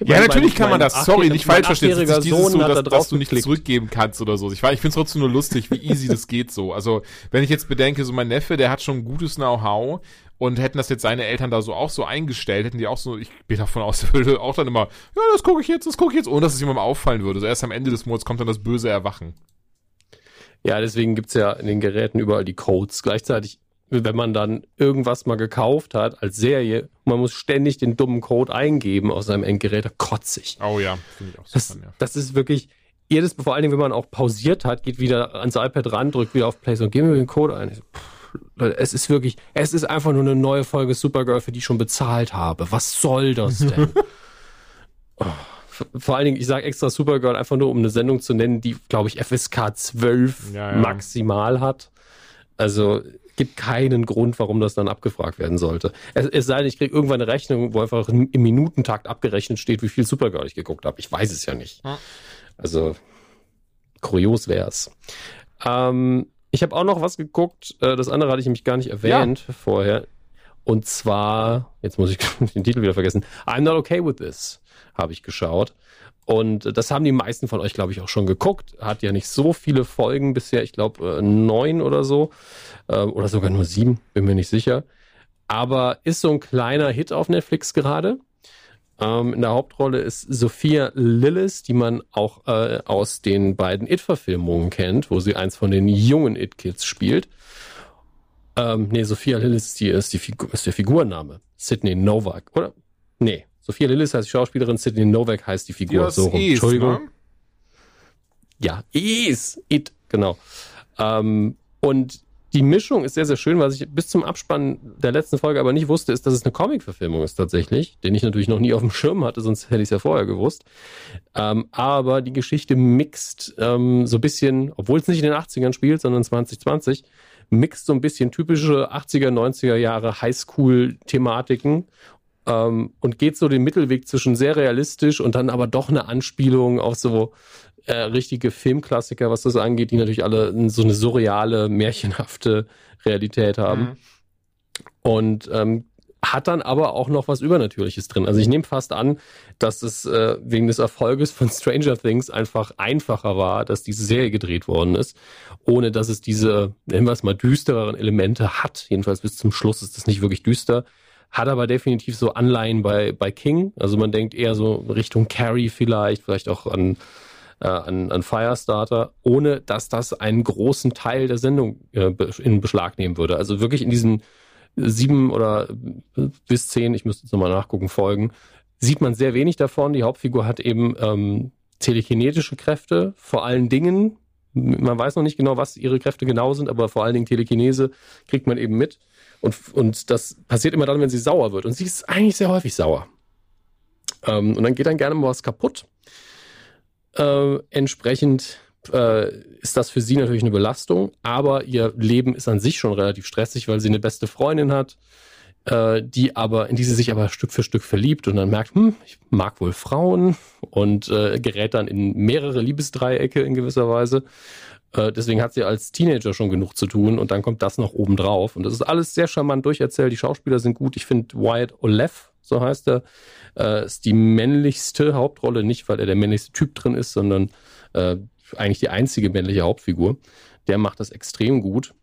C: Ja, mein, natürlich kann man das. Sorry, nicht falsch verstehen. Das ist dieses so, dass, da dass du nicht zurückgeben kannst oder so. Ich, ich finde es trotzdem nur lustig, wie easy das geht so. Also, wenn ich jetzt bedenke, so mein Neffe, der hat schon gutes Know-how und hätten das jetzt seine Eltern da so auch so eingestellt, hätten die auch so, ich gehe davon aus, der würde auch dann immer, ja, das gucke ich jetzt, das gucke ich jetzt, ohne dass es jemandem auffallen würde. So erst am Ende des Monats kommt dann das böse Erwachen.
B: Ja, deswegen gibt's ja in den Geräten überall die Codes. Gleichzeitig wenn man dann irgendwas mal gekauft hat als Serie, man muss ständig den dummen Code eingeben aus seinem Endgerät, da kotzig.
C: Oh ja, finde ich auch
B: das, super, ja. das ist wirklich, jedes, vor allen Dingen, wenn man auch pausiert hat, geht wieder ans iPad ran, drückt wieder auf Play und geben wir den Code ein. So, pff, es ist wirklich, es ist einfach nur eine neue Folge Supergirl, für die ich schon bezahlt habe. Was soll das denn? oh, vor allen Dingen, ich sage extra Supergirl einfach nur, um eine Sendung zu nennen, die, glaube ich, FSK 12 ja, ja. maximal hat. Also gibt keinen Grund, warum das dann abgefragt werden sollte. Es, es sei denn, ich kriege irgendwann eine Rechnung, wo einfach im Minutentakt abgerechnet steht, wie viel Supergirl ich geguckt habe. Ich weiß es ja nicht. Also, kurios wär's. Ähm, ich habe auch noch was geguckt, äh, das andere hatte ich nämlich gar nicht erwähnt ja. vorher. Und zwar, jetzt muss ich den Titel wieder vergessen, I'm Not Okay With This habe ich geschaut. Und das haben die meisten von euch, glaube ich, auch schon geguckt. Hat ja nicht so viele Folgen bisher, ich glaube äh, neun oder so. Ähm, oder sogar nur sieben, bin mir nicht sicher. Aber ist so ein kleiner Hit auf Netflix gerade. Ähm, in der Hauptrolle ist Sophia Lillis, die man auch äh, aus den beiden It-Verfilmungen kennt, wo sie eins von den jungen It-Kids spielt. Ähm, nee, Sophia Lillis die, ist, die Figur, ist der Figurname. Sydney Novak, oder? Nee, Sophia Lillis heißt die Schauspielerin, Sidney Novak heißt die Figur. Die so rum. Entschuldigung. Ne? Ja, Is, It, genau. Ähm, und die Mischung ist sehr, sehr schön. Was ich bis zum Abspann der letzten Folge aber nicht wusste, ist, dass es eine Comic-Verfilmung ist tatsächlich, den ich natürlich noch nie auf dem Schirm hatte, sonst hätte ich es ja vorher gewusst. Ähm, aber die Geschichte mixt ähm, so ein bisschen, obwohl es nicht in den 80ern spielt, sondern 2020, mixt so ein bisschen typische 80er, 90er Jahre Highschool-Thematiken ähm, und geht so den Mittelweg zwischen sehr realistisch und dann aber doch eine Anspielung auf so äh, richtige Filmklassiker, was das angeht, die natürlich alle so eine surreale, märchenhafte Realität haben. Mhm. Und ähm, hat dann aber auch noch was Übernatürliches drin. Also ich nehme fast an, dass es äh, wegen des Erfolges von Stranger Things einfach einfacher war, dass diese Serie gedreht worden ist, ohne dass es diese, nennen wir es mal, düstereren Elemente hat. Jedenfalls bis zum Schluss ist das nicht wirklich düster hat aber definitiv so Anleihen bei, bei King. Also man denkt eher so Richtung Carrie vielleicht, vielleicht auch an äh, an, an Firestarter, ohne dass das einen großen Teil der Sendung äh, in Beschlag nehmen würde. Also wirklich in diesen sieben oder bis zehn, ich müsste jetzt nochmal nachgucken, Folgen, sieht man sehr wenig davon. Die Hauptfigur hat eben ähm, telekinetische Kräfte, vor allen Dingen. Man weiß noch nicht genau, was ihre Kräfte genau sind, aber vor allen Dingen Telekinese kriegt man eben mit. Und, und das passiert immer dann, wenn sie sauer wird. Und sie ist eigentlich sehr häufig sauer. Ähm, und dann geht dann gerne mal was kaputt. Äh, entsprechend äh, ist das für sie natürlich eine Belastung, aber ihr Leben ist an sich schon relativ stressig, weil sie eine beste Freundin hat, äh, die aber, in die sie sich aber Stück für Stück verliebt und dann merkt, hm, ich mag wohl Frauen und äh, gerät dann in mehrere Liebesdreiecke in gewisser Weise. Äh, deswegen hat sie als Teenager schon genug zu tun und dann kommt das noch oben drauf. Und das ist alles sehr charmant durcherzählt. Die Schauspieler sind gut. Ich finde Wyatt Olev, so heißt er, äh, ist die männlichste Hauptrolle, nicht weil er der männlichste Typ drin ist, sondern äh, eigentlich die einzige männliche Hauptfigur. Der macht das extrem gut.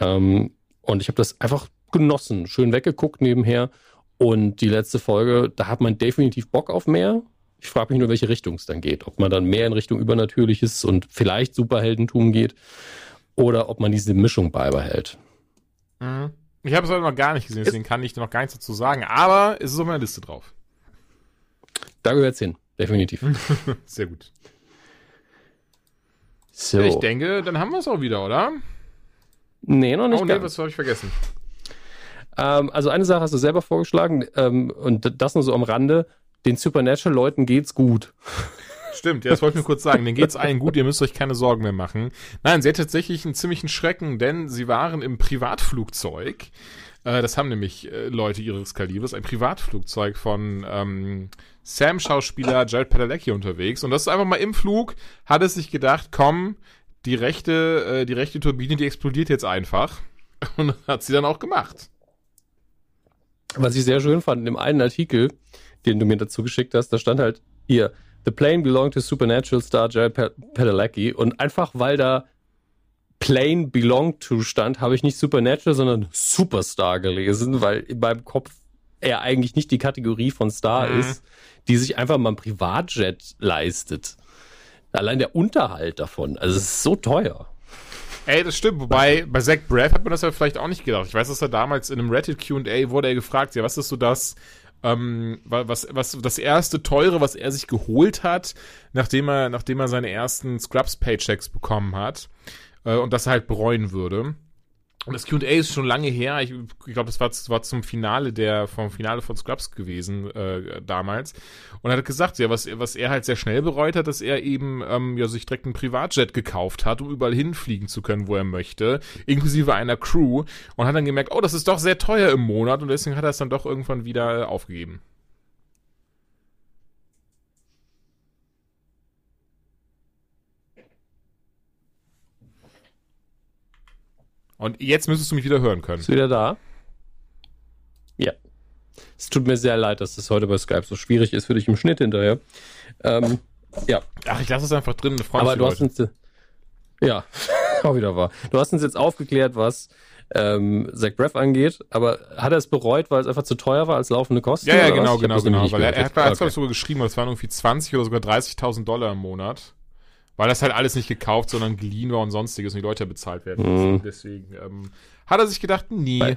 B: Ähm, und ich habe das einfach genossen, schön weggeguckt nebenher. Und die letzte Folge, da hat man definitiv Bock auf mehr. Ich frage mich nur, welche Richtung es dann geht. Ob man dann mehr in Richtung Übernatürliches und vielleicht Superheldentum geht oder ob man diese Mischung beibehält.
C: Mhm. Ich habe es aber noch gar nicht gesehen, deswegen kann ich noch gar nichts dazu sagen. Aber es ist auf meiner Liste drauf.
B: Da gehört es hin, definitiv.
C: Sehr gut. So. Ich denke, dann haben wir es auch wieder, oder?
B: Nee, noch nicht.
C: Oh, nee, ganz. was habe ich vergessen?
B: Ähm, also eine Sache hast du selber vorgeschlagen ähm, und das nur so am Rande. Den Supernatural-Leuten geht's gut.
C: Stimmt, ja, das wollte ich nur kurz sagen. Denen geht's allen gut, ihr müsst euch keine Sorgen mehr machen. Nein, sie hat tatsächlich einen ziemlichen Schrecken, denn sie waren im Privatflugzeug. Äh, das haben nämlich äh, Leute ihres Kalibers, ein Privatflugzeug von ähm, Sam-Schauspieler Jared Padalecki unterwegs. Und das ist einfach mal im Flug, hat es sich gedacht, komm, die rechte, äh, die rechte Turbine, die explodiert jetzt einfach. Und hat sie dann auch gemacht.
B: Was ich sehr schön fand, in dem einen Artikel, den du mir dazu geschickt hast, da stand halt hier, The plane belonged to Supernatural star Jared Padalecki. Und einfach weil da Plane belonged to stand, habe ich nicht Supernatural, sondern Superstar gelesen, weil in meinem Kopf er eigentlich nicht die Kategorie von Star mhm. ist, die sich einfach mal ein Privatjet leistet. Allein der Unterhalt davon, also es ist so teuer.
C: Ey, das stimmt. Wobei, bei Zach Braff hat man das ja vielleicht auch nicht gedacht. Ich weiß, dass er damals in einem Reddit Q&A wurde er gefragt, ja, was ist so das, ähm, was, was, das erste Teure, was er sich geholt hat, nachdem er, nachdem er seine ersten Scrubs-Paychecks bekommen hat, äh, und das er halt bereuen würde. Und das Q&A ist schon lange her. Ich, ich glaube, das war, war zum Finale der vom Finale von Scrubs gewesen äh, damals. Und er hat gesagt, ja, was, was er halt sehr schnell bereut hat, dass er eben ähm, ja sich direkt einen Privatjet gekauft hat, um überall hinfliegen zu können, wo er möchte, inklusive einer Crew. Und hat dann gemerkt, oh, das ist doch sehr teuer im Monat. Und deswegen hat er es dann doch irgendwann wieder aufgegeben. Und jetzt müsstest du mich wieder hören können.
B: Bist du wieder da? Ja. Es tut mir sehr leid, dass das heute bei Skype so schwierig ist für dich im Schnitt hinterher. Ähm, ja.
C: Ach, ich lasse es einfach drin.
B: Aber du hast uns. Ja, auch wieder wahr. Du hast uns jetzt aufgeklärt, was ähm, Zach Breath angeht, aber hat er es bereut, weil es einfach zu teuer war als laufende Kosten?
C: Ja, ja, genau, genau, genau. Weil er, er hat, okay. sogar geschrieben, es waren irgendwie 20 oder sogar 30.000 Dollar im Monat. Weil das halt alles nicht gekauft, sondern geliehen war und sonstiges und die Leute bezahlt werden. Mhm. Deswegen ähm, hat er sich gedacht, nee.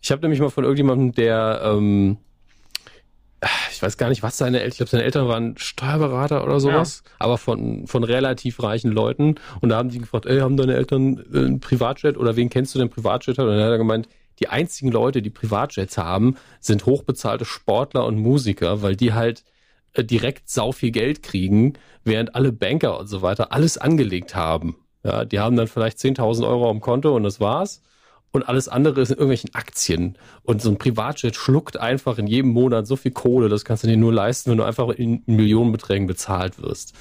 B: Ich habe nämlich mal von irgendjemandem, der, ähm, ich weiß gar nicht, was seine Eltern, ich glaube, seine Eltern waren Steuerberater oder sowas, ja. aber von, von relativ reichen Leuten. Und da haben die gefragt, ey, haben deine Eltern äh, ein Privatjet oder wen kennst du denn Privatjet? Und dann hat er gemeint, die einzigen Leute, die Privatjets haben, sind hochbezahlte Sportler und Musiker, weil die halt direkt sau viel Geld kriegen, während alle Banker und so weiter alles angelegt haben. Ja, die haben dann vielleicht 10.000 Euro am Konto und das war's. Und alles andere ist in irgendwelchen Aktien. Und so ein Privatjet schluckt einfach in jedem Monat so viel Kohle, das kannst du dir nur leisten, wenn du einfach in Millionenbeträgen bezahlt wirst.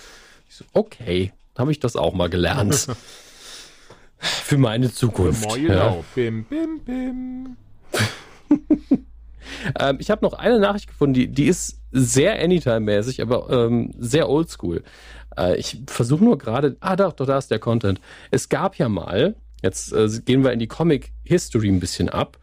B: Ich so, okay, habe ich das auch mal gelernt. Für meine Zukunft. Ja. Bim, bim, bim. Ähm, ich habe noch eine Nachricht gefunden, die, die ist sehr Anytime-mäßig, aber ähm, sehr oldschool. Äh, ich versuche nur gerade, ah doch, doch, da ist der Content. Es gab ja mal, jetzt äh, gehen wir in die Comic-History ein bisschen ab,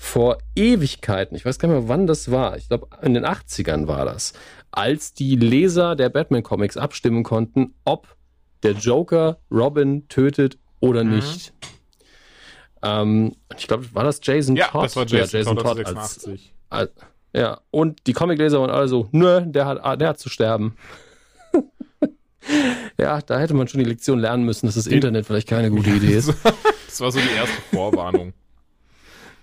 B: vor Ewigkeiten, ich weiß gar nicht mehr, wann das war, ich glaube in den 80ern war das, als die Leser der Batman-Comics abstimmen konnten, ob der Joker Robin tötet oder mhm. nicht. Ähm, ich glaube, war das Jason
C: ja,
B: Todd?
C: Das war Jason,
B: ja, Jason Todd, Todd als, als, ja, und die Comicleser waren alle so, nö, der hat, der hat zu sterben. ja, da hätte man schon die Lektion lernen müssen, dass das Internet vielleicht keine gute Idee ist.
C: das war so die erste Vorwarnung.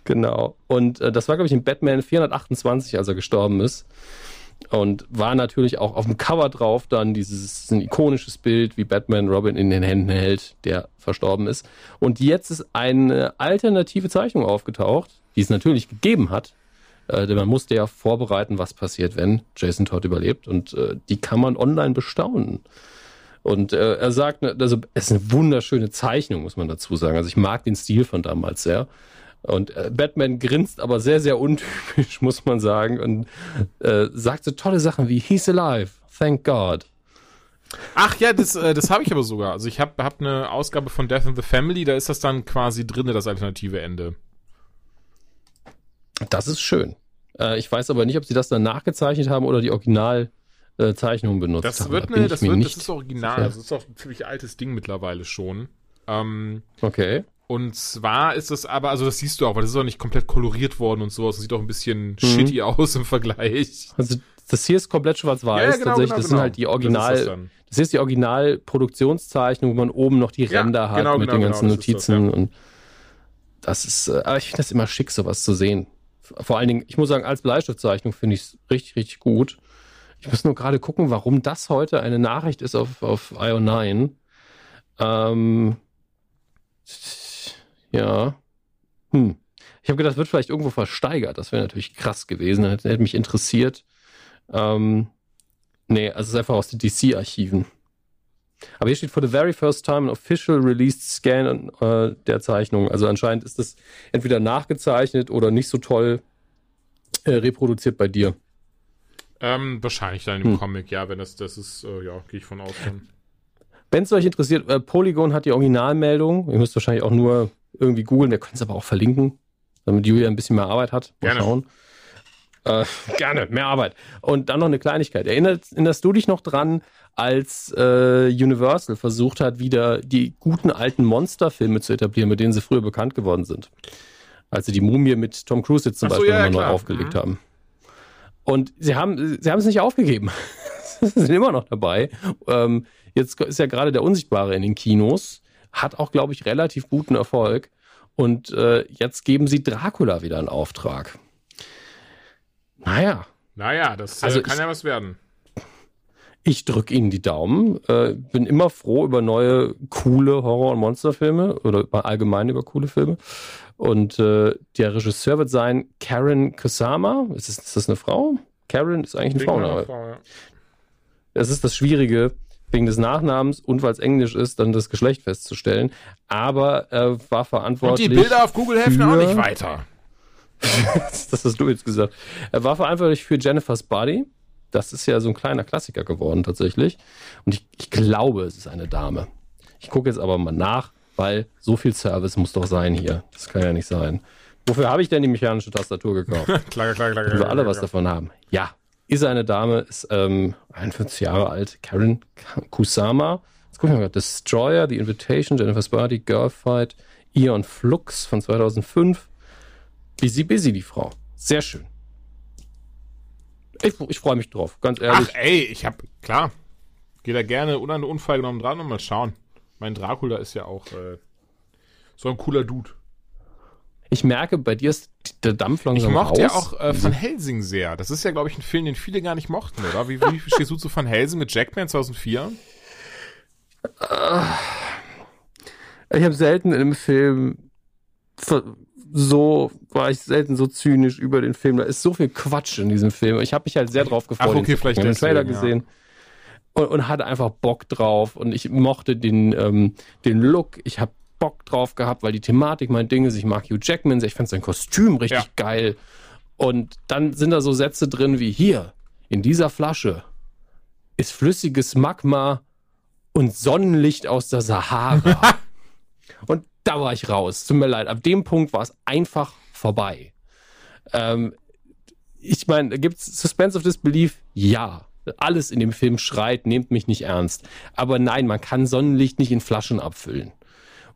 B: genau. Und äh, das war, glaube ich, in Batman 428, als er gestorben ist. Und war natürlich auch auf dem Cover drauf dann dieses ein ikonisches Bild, wie Batman Robin in den Händen hält, der verstorben ist. Und jetzt ist eine alternative Zeichnung aufgetaucht, die es natürlich gegeben hat, äh, denn man musste ja vorbereiten, was passiert, wenn Jason Todd überlebt. Und äh, die kann man online bestaunen. Und äh, er sagt, ne, also es ist eine wunderschöne Zeichnung, muss man dazu sagen. Also ich mag den Stil von damals sehr. Und äh, Batman grinst aber sehr, sehr untypisch, muss man sagen. Und äh, sagt so tolle Sachen wie He's alive, thank God.
C: Ach ja, das, äh, das habe ich aber sogar. Also ich habe hab eine Ausgabe von Death in the Family, da ist das dann quasi drinne, das alternative Ende.
B: Das ist schön. Äh, ich weiß aber nicht, ob sie das dann nachgezeichnet haben oder die Originalzeichnung benutzt
C: das
B: haben.
C: Wird da ne, das, wird, das ist original. Das ist auch ein ziemlich altes Ding mittlerweile schon. Ähm,
B: okay.
C: Und zwar ist das aber, also das siehst du auch, weil das ist auch nicht komplett koloriert worden und sowas. Das sieht auch ein bisschen mhm. shitty aus im Vergleich.
B: Also das hier ist komplett schwarz-weiß. Ja, ja, genau, tatsächlich. Genau, das genau. sind halt die Original. Das, das, hier ist die Original-Produktionszeichnung, wo man oben noch die Ränder ja, hat genau, mit den genau, ganzen Notizen. Das, und das ist, äh, aber ich finde das immer schick, sowas zu sehen. Vor allen Dingen, ich muss sagen, als Bleistiftzeichnung finde ich es richtig, richtig gut. Ich muss nur gerade gucken, warum das heute eine Nachricht ist auf, auf IO9. Ähm, ja. Hm. Ich habe gedacht, das wird vielleicht irgendwo versteigert. Das wäre natürlich krass gewesen. Das hätte mich interessiert. Ähm, nee, also es ist einfach aus den DC-Archiven. Aber hier steht for the very first time an official released scan äh, der Zeichnung. Also anscheinend ist das entweder nachgezeichnet oder nicht so toll äh, reproduziert bei dir.
C: Ähm, wahrscheinlich dann im hm. Comic, ja, wenn das, das ist, äh, ja, gehe ich von aus.
B: Wenn es euch interessiert, äh, Polygon hat die Originalmeldung. Ihr müsst wahrscheinlich auch nur irgendwie googeln. Wir können es aber auch verlinken, damit Julia ein bisschen mehr Arbeit hat.
C: Mal Gerne. schauen.
B: Äh, gerne, mehr Arbeit. Und dann noch eine Kleinigkeit. Erinnerst, erinnerst du dich noch dran, als äh, Universal versucht hat, wieder die guten alten Monsterfilme zu etablieren, mit denen sie früher bekannt geworden sind? Als sie die Mumie mit Tom Cruise jetzt zum so, Beispiel ja, nochmal neu aufgelegt mhm. haben. Und sie haben sie haben es nicht aufgegeben. sie sind immer noch dabei. Ähm, jetzt ist ja gerade der Unsichtbare in den Kinos, hat auch, glaube ich, relativ guten Erfolg. Und äh, jetzt geben sie Dracula wieder einen Auftrag. Naja.
C: Naja, das äh, also kann ich, ja was werden.
B: Ich drücke Ihnen die Daumen. Äh, bin immer froh über neue, coole Horror- und Monsterfilme oder allgemein über coole Filme. Und äh, der Regisseur wird sein Karen Kusama. Ist das, ist das eine Frau? Karen ist eigentlich eine Frau, eine Frau ja. Das ist das Schwierige, wegen des Nachnamens und weil es Englisch ist, dann das Geschlecht festzustellen. Aber er war verantwortlich.
C: Und die Bilder auf Google helfen auch nicht weiter.
B: das hast du jetzt gesagt. Er war verantwortlich für Jennifer's Body. Das ist ja so ein kleiner Klassiker geworden tatsächlich. Und ich, ich glaube, es ist eine Dame. Ich gucke jetzt aber mal nach, weil so viel Service muss doch sein hier. Das kann ja nicht sein. Wofür habe ich denn die mechanische Tastatur gekauft?
C: klar, klar, klar, klar.
B: Wenn wir alle was davon haben. Ja, ist eine Dame, ist ähm, 41 Jahre alt, Karen Kusama. Jetzt gucken wir mal. Destroyer, The Invitation, Jennifer's Body, Girlfight, Ion Flux von 2005. Busy, busy, die Frau. Sehr schön. Ich, ich freue mich drauf, ganz ehrlich.
C: Ach, ey, ich hab, klar. Geh da gerne unter eine Unfall genommen dran und mal schauen. Mein Dracula ist ja auch äh, so ein cooler Dude.
B: Ich merke, bei dir ist der Dampf langsam
C: Ich mochte
B: raus.
C: ja auch äh, Van Helsing sehr. Das ist ja, glaube ich, ein Film, den viele gar nicht mochten, oder? Wie, wie stehst du zu Van Helsing mit Jackman 2004?
B: Ich habe selten in einem Film so war ich selten so zynisch über den Film. Da ist so viel Quatsch in diesem Film. Ich habe mich halt sehr drauf gefreut. Ach,
C: okay, vielleicht
B: den Trailer gesehen. Ja. Und, und, hatte einfach Bock drauf und ich mochte den ähm, den Look. Ich habe Bock drauf gehabt, weil die Thematik mein Ding ist. Ich mag Hugh Jackman, ich fand sein Kostüm richtig ja. geil. Und dann sind da so Sätze drin wie hier in dieser Flasche ist flüssiges Magma und Sonnenlicht aus der Sahara. und da war ich raus. Tut mir leid. Ab dem Punkt war es einfach vorbei. Ähm, ich meine, gibt's Suspense of Disbelief? Ja. Alles in dem Film schreit, nehmt mich nicht ernst. Aber nein, man kann Sonnenlicht nicht in Flaschen abfüllen.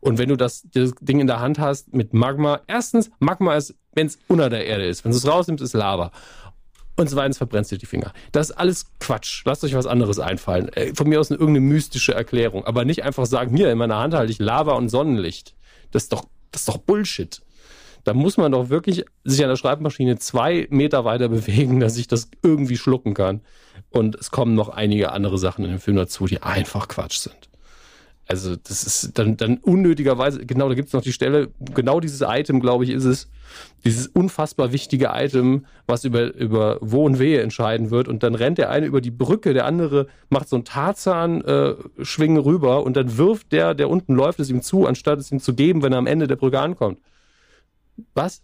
B: Und wenn du das, das Ding in der Hand hast mit Magma, erstens, Magma ist, wenn es unter der Erde ist. Wenn du es rausnimmst, ist Lava. Und zweitens verbrennst du die Finger. Das ist alles Quatsch. Lasst euch was anderes einfallen. Äh, von mir aus eine irgendeine mystische Erklärung. Aber nicht einfach sagen, hier, in meiner Hand halte ich Lava und Sonnenlicht. Das ist doch, das ist doch Bullshit. Da muss man doch wirklich sich an der Schreibmaschine zwei Meter weiter bewegen, dass ich das irgendwie schlucken kann. Und es kommen noch einige andere Sachen in dem Film dazu, die einfach Quatsch sind. Also das ist dann, dann unnötigerweise, genau, da gibt es noch die Stelle, genau dieses Item, glaube ich, ist es, dieses unfassbar wichtige Item, was über, über Wo und Wehe entscheiden wird. Und dann rennt der eine über die Brücke, der andere macht so einen Tarzan-Schwingen äh, rüber und dann wirft der, der unten läuft, es ihm zu, anstatt es ihm zu geben, wenn er am Ende der Brücke ankommt. Was?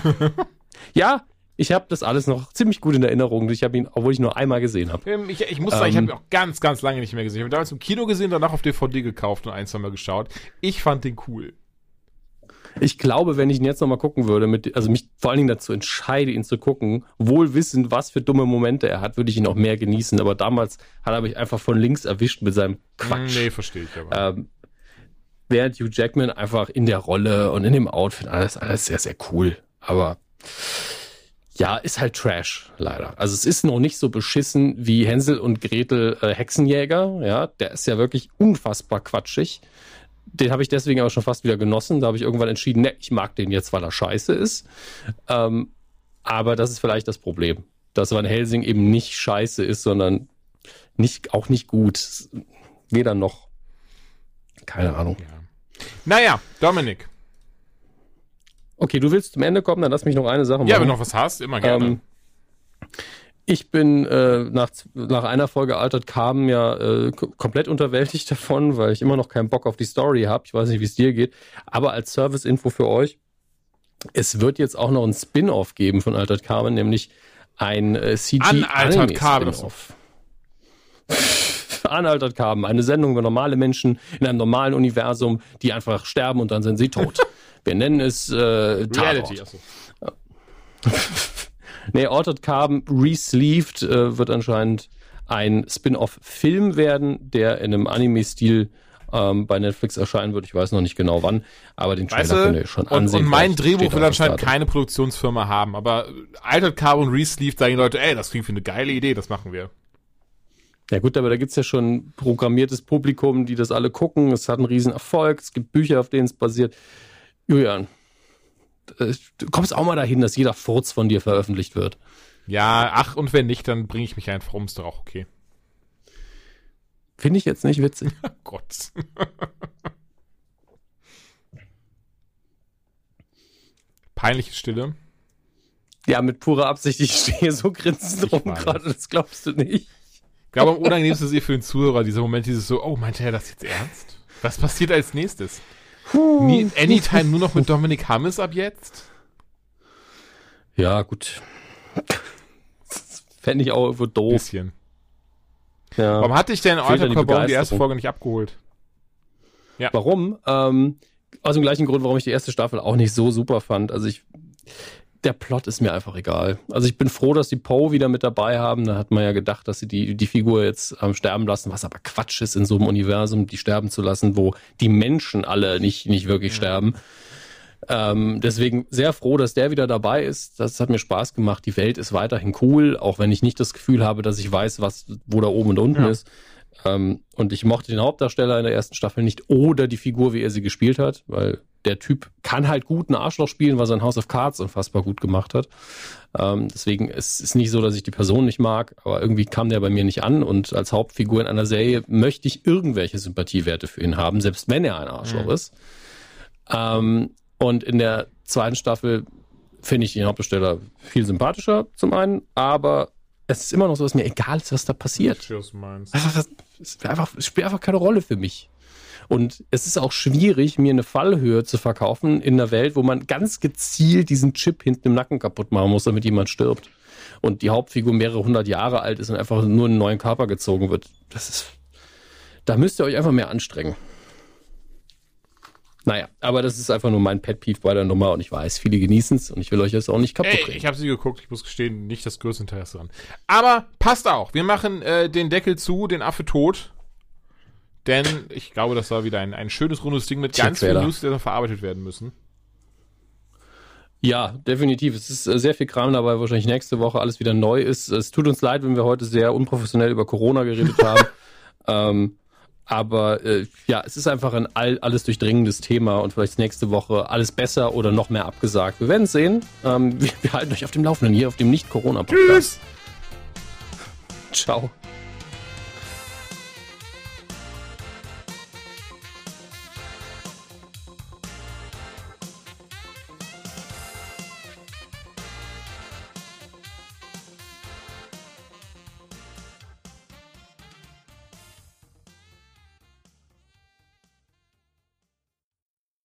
B: ja, ich habe das alles noch ziemlich gut in Erinnerung. Ich habe ihn, obwohl ich nur einmal gesehen habe.
C: Ähm, ich, ich muss sagen, ich habe ihn auch ganz, ganz lange nicht mehr gesehen. Ich habe ihn damals im Kino gesehen, danach auf DVD gekauft und ein, zwei Mal geschaut. Ich fand den cool.
B: Ich glaube, wenn ich ihn jetzt nochmal gucken würde, mit, also mich vor allen Dingen dazu entscheide, ihn zu gucken, wohl wissend, was für dumme Momente er hat, würde ich ihn auch mehr genießen. Aber damals hat er mich einfach von links erwischt mit seinem Quatsch.
C: Nee, verstehe ich aber.
B: Ähm, während Hugh Jackman einfach in der Rolle und in dem Outfit alles, alles sehr, sehr cool. Aber ja, ist halt Trash, leider. Also es ist noch nicht so beschissen wie Hänsel und Gretel äh, Hexenjäger. Ja, der ist ja wirklich unfassbar quatschig. Den habe ich deswegen aber schon fast wieder genossen. Da habe ich irgendwann entschieden, ne, ich mag den jetzt, weil er scheiße ist. Ähm, aber das ist vielleicht das Problem, dass Van Helsing eben nicht scheiße ist, sondern nicht, auch nicht gut. Weder noch. Keine Ahnung.
C: Ja. Naja, Dominik.
B: Okay, du willst zum Ende kommen, dann lass mich noch eine Sache machen.
C: Ja, wenn du noch was hast, immer gerne. Ähm,
B: ich bin äh, nach, nach einer Folge Altert Carbon ja äh, komplett unterwältigt davon, weil ich immer noch keinen Bock auf die Story habe. Ich weiß nicht, wie es dir geht. Aber als Service-Info für euch, es wird jetzt auch noch ein Spin-off geben von Altered Carbon, nämlich ein äh, CG-Anime-Spin-off. Unaltered Carbon, eine Sendung über normale Menschen in einem normalen Universum, die einfach sterben und dann sind sie tot. Wir nennen es äh, Reality. Achso. nee, Altered Carbon Resleeved äh, wird anscheinend ein Spin-off-Film werden, der in einem Anime-Stil ähm, bei Netflix erscheinen wird. Ich weiß noch nicht genau wann, aber den
C: Trailer könnt ihr schon ansehen. Und mein Drehbuch will anscheinend keine Produktionsfirma haben, aber Altered Carbon Resleeved sagen die Leute, ey, das klingt wie eine geile Idee, das machen wir.
B: Ja gut, aber da gibt's ja schon programmiertes Publikum, die das alle gucken. Es hat einen riesen Erfolg, es gibt Bücher, auf denen es basiert. Julian, äh, du kommst auch mal dahin, dass jeder Furz von dir veröffentlicht wird.
C: Ja, ach, und wenn nicht, dann bringe ich mich einfach um, ist doch auch okay.
B: Finde ich jetzt nicht witzig.
C: Oh Gott. Peinliche Stille.
B: Ja, mit purer Absicht. Ich stehe so grinsend rum gerade, das glaubst du nicht.
C: Ich glaube, am unangenehmsten ist ihr für den Zuhörer dieser Moment, dieses so, oh, meint er das jetzt ernst? Was passiert als nächstes? Nie, Anytime nur noch mit Dominik Hammes ab jetzt?
B: Ja, gut. Fände ich auch irgendwo doof.
C: Bisschen. Ja. Warum hatte ich denn Alter Carbon die erste Folge nicht abgeholt?
B: Ja. Warum? Ähm, aus dem gleichen Grund, warum ich die erste Staffel auch nicht so super fand. Also ich, der Plot ist mir einfach egal. Also ich bin froh, dass die Poe wieder mit dabei haben. Da hat man ja gedacht, dass sie die, die Figur jetzt ähm, sterben lassen, was aber Quatsch ist, in so einem Universum die sterben zu lassen, wo die Menschen alle nicht, nicht wirklich ja. sterben. Ähm, deswegen sehr froh, dass der wieder dabei ist. Das hat mir Spaß gemacht. Die Welt ist weiterhin cool, auch wenn ich nicht das Gefühl habe, dass ich weiß, was, wo da oben und unten ja. ist. Ähm, und ich mochte den Hauptdarsteller in der ersten Staffel nicht oder die Figur, wie er sie gespielt hat, weil der Typ kann halt gut ein Arschloch spielen, was sein House of Cards unfassbar gut gemacht hat. Ähm, deswegen ist es nicht so, dass ich die Person nicht mag, aber irgendwie kam der bei mir nicht an und als Hauptfigur in einer Serie möchte ich irgendwelche Sympathiewerte für ihn haben, selbst wenn er ein Arschloch mhm. ist. Ähm, und in der zweiten Staffel finde ich den Hauptdarsteller viel sympathischer zum einen, aber es ist immer noch so, dass mir egal ist, was da passiert. Es spielt einfach keine Rolle für mich. Und es ist auch schwierig, mir eine Fallhöhe zu verkaufen in einer Welt, wo man ganz gezielt diesen Chip hinten im Nacken kaputt machen muss, damit jemand stirbt. Und die Hauptfigur mehrere hundert Jahre alt ist und einfach nur in einen neuen Körper gezogen wird. Das ist, da müsst ihr euch einfach mehr anstrengen. Naja, aber das ist einfach nur mein Pet Peeve bei der Nummer und ich weiß, viele genießen es und ich will euch das auch nicht kaputt
C: Ey,
B: reden.
C: ich habe sie geguckt, ich muss gestehen, nicht das größte Interesse dran. Aber passt auch. Wir machen äh, den Deckel zu, den Affe tot. Denn ich glaube, das war wieder ein, ein schönes rundes Ding mit ganz vielen. News, die noch verarbeitet werden müssen.
B: Ja, definitiv. Es ist äh, sehr viel Kram dabei, wahrscheinlich nächste Woche alles wieder neu ist. Es tut uns leid, wenn wir heute sehr unprofessionell über Corona geredet haben. ähm, aber äh, ja, es ist einfach ein all, alles durchdringendes Thema und vielleicht nächste Woche alles besser oder noch mehr abgesagt. Wir werden sehen. Ähm, wir, wir halten euch auf dem Laufenden hier auf dem Nicht-Corona-Podcast.
C: Tschüss!
B: Ciao.